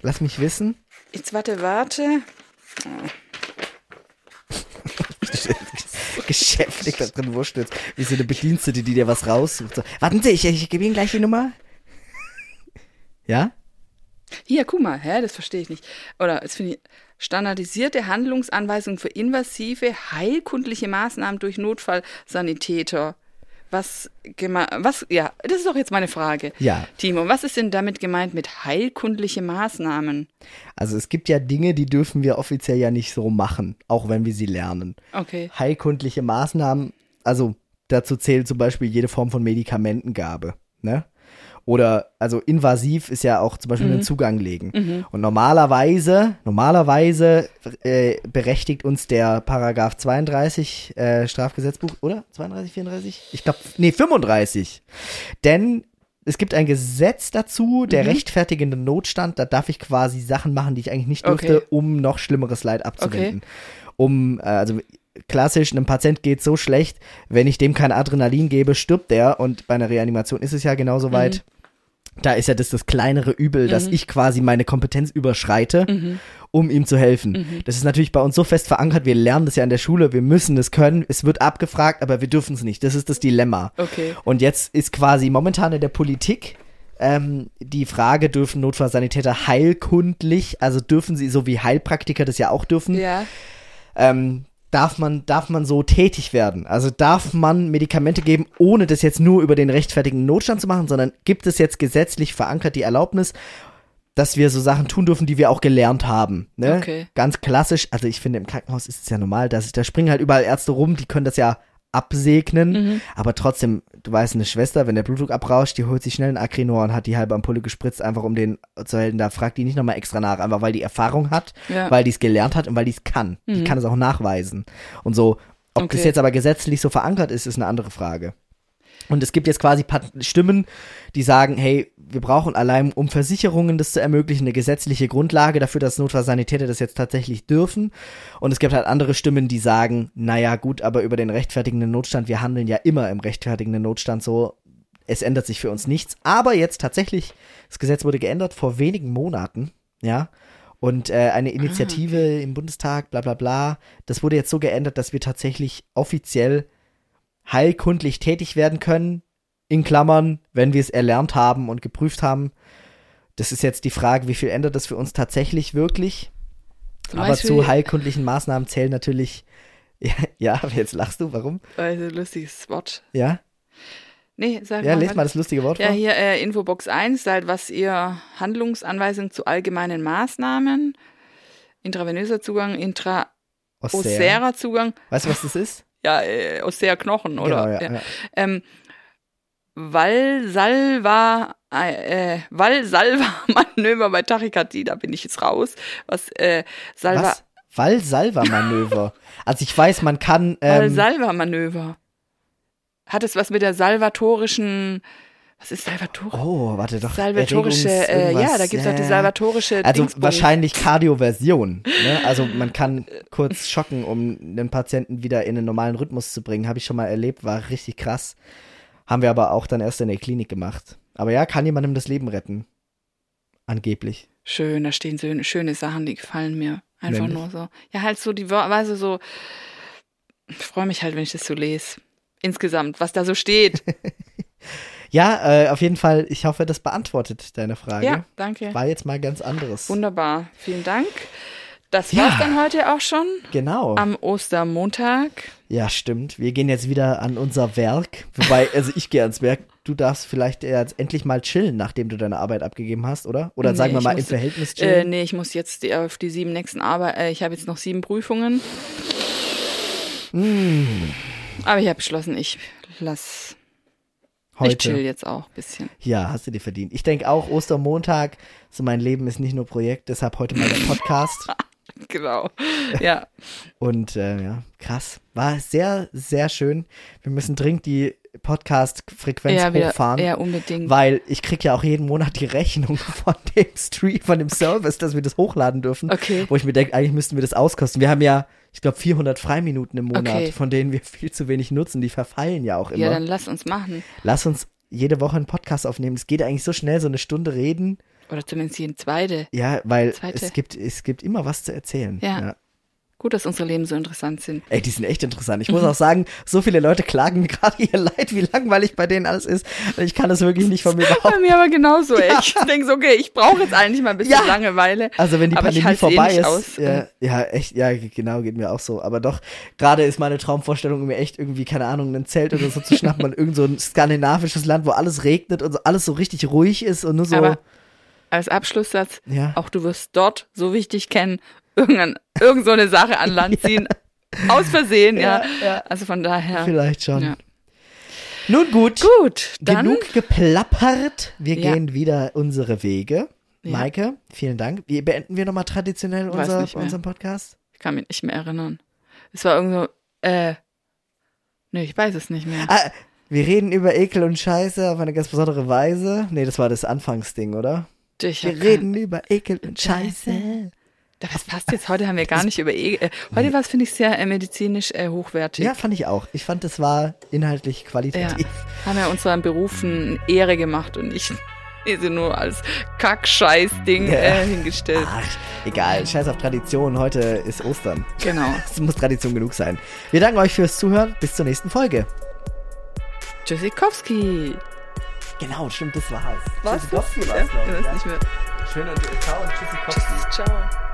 Lass mich wissen. Jetzt warte, warte. Geschäftig da drin wurschtelt. Wie so eine Bedienstete, die dir was raussucht. So, warten Sie, ich, ich gebe Ihnen gleich die Nummer. Ja? Hier, guck mal, hä, das verstehe ich nicht. Oder jetzt finde ich standardisierte Handlungsanweisungen für invasive heilkundliche Maßnahmen durch Notfallsanitäter. Was was ja, das ist doch jetzt meine Frage. Ja. Timo, was ist denn damit gemeint mit heilkundliche Maßnahmen? Also es gibt ja Dinge, die dürfen wir offiziell ja nicht so machen, auch wenn wir sie lernen. Okay. Heilkundliche Maßnahmen, also dazu zählt zum Beispiel jede Form von Medikamentengabe, ne? Oder, also invasiv ist ja auch zum Beispiel einen Zugang legen. Und normalerweise, normalerweise äh, berechtigt uns der Paragraph 32 äh, Strafgesetzbuch, oder? 32, 34? Ich glaube, nee, 35. Denn es gibt ein Gesetz dazu, der rechtfertigende Notstand, da darf ich quasi Sachen machen, die ich eigentlich nicht dürfte, Okay. um noch schlimmeres Leid abzuwenden. Um, äh, also klassisch, einem Patient geht so schlecht, wenn ich dem kein Adrenalin gebe, stirbt der und bei einer Reanimation ist es ja genauso weit. Da ist ja das das kleinere Übel, dass ich quasi meine Kompetenz überschreite, um ihm zu helfen. Das ist natürlich bei uns so fest verankert, wir lernen das ja in der Schule, wir müssen es können, es wird abgefragt, aber wir dürfen es nicht. Das ist das Dilemma. Okay. Und jetzt ist quasi momentan in der Politik ähm, die Frage, dürfen Notfallsanitäter heilkundlich, also dürfen sie, so wie Heilpraktiker das ja auch dürfen, Ja. ähm, darf man, darf man so tätig werden? Also darf man Medikamente geben, ohne das jetzt nur über den rechtfertigen Notstand zu machen, sondern gibt es jetzt gesetzlich verankert die Erlaubnis, dass wir so Sachen tun dürfen, die wir auch gelernt haben. Ne? Okay. Ganz klassisch, also ich finde, im Krankenhaus ist es ja normal, dass da springen halt überall Ärzte rum, die können das ja absegnen, Mhm. aber trotzdem, du weißt, eine Schwester, wenn der Blutdruck abrauscht, die holt sich schnell einen Acrinor und hat die halbe Ampulle gespritzt, einfach um den zu halten. Da fragt die nicht nochmal extra nach, einfach weil die Erfahrung hat, Ja. weil die es gelernt hat und weil die es kann. Die kann es auch nachweisen. Und so, ob das Okay. jetzt aber gesetzlich so verankert ist, ist eine andere Frage. Und es gibt jetzt quasi Stimmen, die sagen, hey, wir brauchen allein, um Versicherungen das zu ermöglichen, eine gesetzliche Grundlage dafür, dass Notfallsanitäter das jetzt tatsächlich dürfen. Und es gibt halt andere Stimmen, die sagen, naja, gut, aber über den rechtfertigenden Notstand, wir handeln ja immer im rechtfertigenden Notstand so, es ändert sich für uns nichts. Aber jetzt tatsächlich, das Gesetz wurde geändert vor wenigen Monaten, ja. Und äh, eine Initiative im Bundestag, bla bla bla, das wurde jetzt so geändert, dass wir tatsächlich offiziell heilkundlich tätig werden können, in Klammern, wenn wir es erlernt haben und geprüft haben. Das ist jetzt die Frage, wie viel ändert das für uns tatsächlich wirklich? Zum Aber Beispiel- zu heilkundlichen Maßnahmen zählen natürlich, ja, ja, jetzt lachst du, warum? Also, lustiges Wort. Ja, Nee, sag ja, mal. lest was- mal das lustige Wort Ja, vor. hier äh, Infobox 1, halt, was ihr Handlungsanweisung zu allgemeinen Maßnahmen, intravenöser Zugang, Osser. intraosärer Zugang, Weißt du, was das ist? ja, äh, ossäer Knochen, oder? Genau, ja, ja. Ähm, Valsalva, äh, äh, Valsalva-Manöver bei Tachykardie, da bin ich jetzt raus. Was, äh, Salva, Was? Valsalva-Manöver. also ich weiß, man kann, ähm, Valsalva-Manöver. hat es was mit der salvatorischen, was ist Salvatore? Oh, warte doch. Salvatorische, äh, ja, da gibt's auch die salvatorische Also Dingsbums. wahrscheinlich Kardioversion. Ne? Also man kann kurz schocken, um den Patienten wieder in einen normalen Rhythmus zu bringen. Habe ich schon mal erlebt, war richtig krass. Haben wir aber auch dann erst in der Klinik gemacht. Aber ja, kann jemandem das Leben retten. Angeblich. Schön, da stehen so schöne Sachen, die gefallen mir. Einfach Nämlich? nur so. Ja, halt so die Wör- Weise so. Ich freue mich halt, wenn ich das so lese. Insgesamt, was da so steht. Ja, äh, auf jeden Fall, ich hoffe, das beantwortet deine Frage. ja, danke. War jetzt mal ganz anderes. Wunderbar. Vielen Dank. Das Ja. war's dann heute auch schon Genau. am Ostermontag. Ja, stimmt. Wir gehen jetzt wieder an unser Werk. Wobei, also ich gehe ans Werk. Du darfst vielleicht jetzt endlich mal chillen, nachdem du deine Arbeit abgegeben hast, oder? Oder sagen Nee, wir ich mal im muss- Verhältnis Äh, chillen? nee, ich muss jetzt die, auf die sieben nächsten Arbeit. Äh, ich habe jetzt noch sieben Prüfungen. Hm. Aber ich habe beschlossen, ich lass. Heute. Ich chill jetzt auch ein bisschen. Ja, hast du dir verdient. Ich denke auch, Ostermontag, so mein Leben ist nicht nur Projekt, deshalb heute mal der Podcast. Genau. Ja. Und äh, ja, krass. War sehr, sehr schön. Wir müssen dringend die Podcast-Frequenz Ja, hochfahren. ja, unbedingt. Weil ich krieg ja auch jeden Monat die Rechnung von dem Stream, von dem Service, dass wir das hochladen dürfen. Okay. Wo ich mir denke, eigentlich müssten wir das auskosten. Wir haben ja, ich glaube, 400 Freiminuten im Monat, Okay. von denen wir viel zu wenig nutzen. Die verfallen ja auch immer. Ja, dann lass uns machen. Lass uns jede Woche einen Podcast aufnehmen. Es geht eigentlich so schnell, so eine Stunde reden. Oder zumindest jeden zweite. Ja, weil Zweite. es gibt, es gibt immer was zu erzählen. Ja. Gut, dass unsere Leben so interessant sind. Ey, die sind echt interessant. Ich muss auch sagen, so viele Leute klagen mir gerade ihr Leid, wie langweilig bei denen alles ist. Und ich kann das wirklich nicht von mir Bei behaupten. mir aber genauso, ey. Ja. Ich denke so, okay, ich brauche jetzt eigentlich mal ein bisschen Ja. Langeweile. Also wenn die Pandemie eh vorbei nicht ist, ja, ja, echt, ja, genau, geht mir auch so. Aber doch, gerade ist meine Traumvorstellung mir echt irgendwie, keine Ahnung, ein Zelt oder so zu schnappen an irgend so ein skandinavisches Land, wo alles regnet und so, alles so richtig ruhig ist und nur so, Aber als Abschlusssatz, ja. auch du wirst dort, so wichtig kennen, irgendein, irgend so eine Sache an Land ziehen. Aus Versehen, ja. Ja, ja. Also von daher. Vielleicht schon. Ja. Nun gut, Gut, dann. genug geplappert. Wir Ja. gehen wieder unsere Wege. Ja. Maike, vielen Dank. Wie beenden wir nochmal traditionell unser, unseren Podcast? Ich kann mich nicht mehr erinnern. Es war irgend so, äh, nee, ich weiß es nicht mehr. Ah, wir reden über Ekel und Scheiße auf eine ganz besondere Weise. Nee, das war das Anfangsding, oder? Ich Wir reden über Ekel und Scheiße. Das passt jetzt. Heute haben wir gar nicht über E. Äh, heute war es, finde ich, sehr äh, medizinisch äh, hochwertig. Ja, fand ich auch. Ich fand, das war inhaltlich Ja, qualitativ. haben ja unseren Berufen Ehre gemacht und nicht diese nur als Kack-Scheiß-Ding Ja. äh, hingestellt. Ach, egal. Scheiß auf Tradition. Heute ist Ostern. Genau. Es muss Tradition genug sein. Wir danken euch fürs Zuhören. Bis zur nächsten Folge. Tschüssikowski. Genau, stimmt, das war's. Was? Tschüssikowski Ja, war's, glaub ich ja. nicht mehr. Schön und ciao und tschüssikowski. Tschüss, ciao.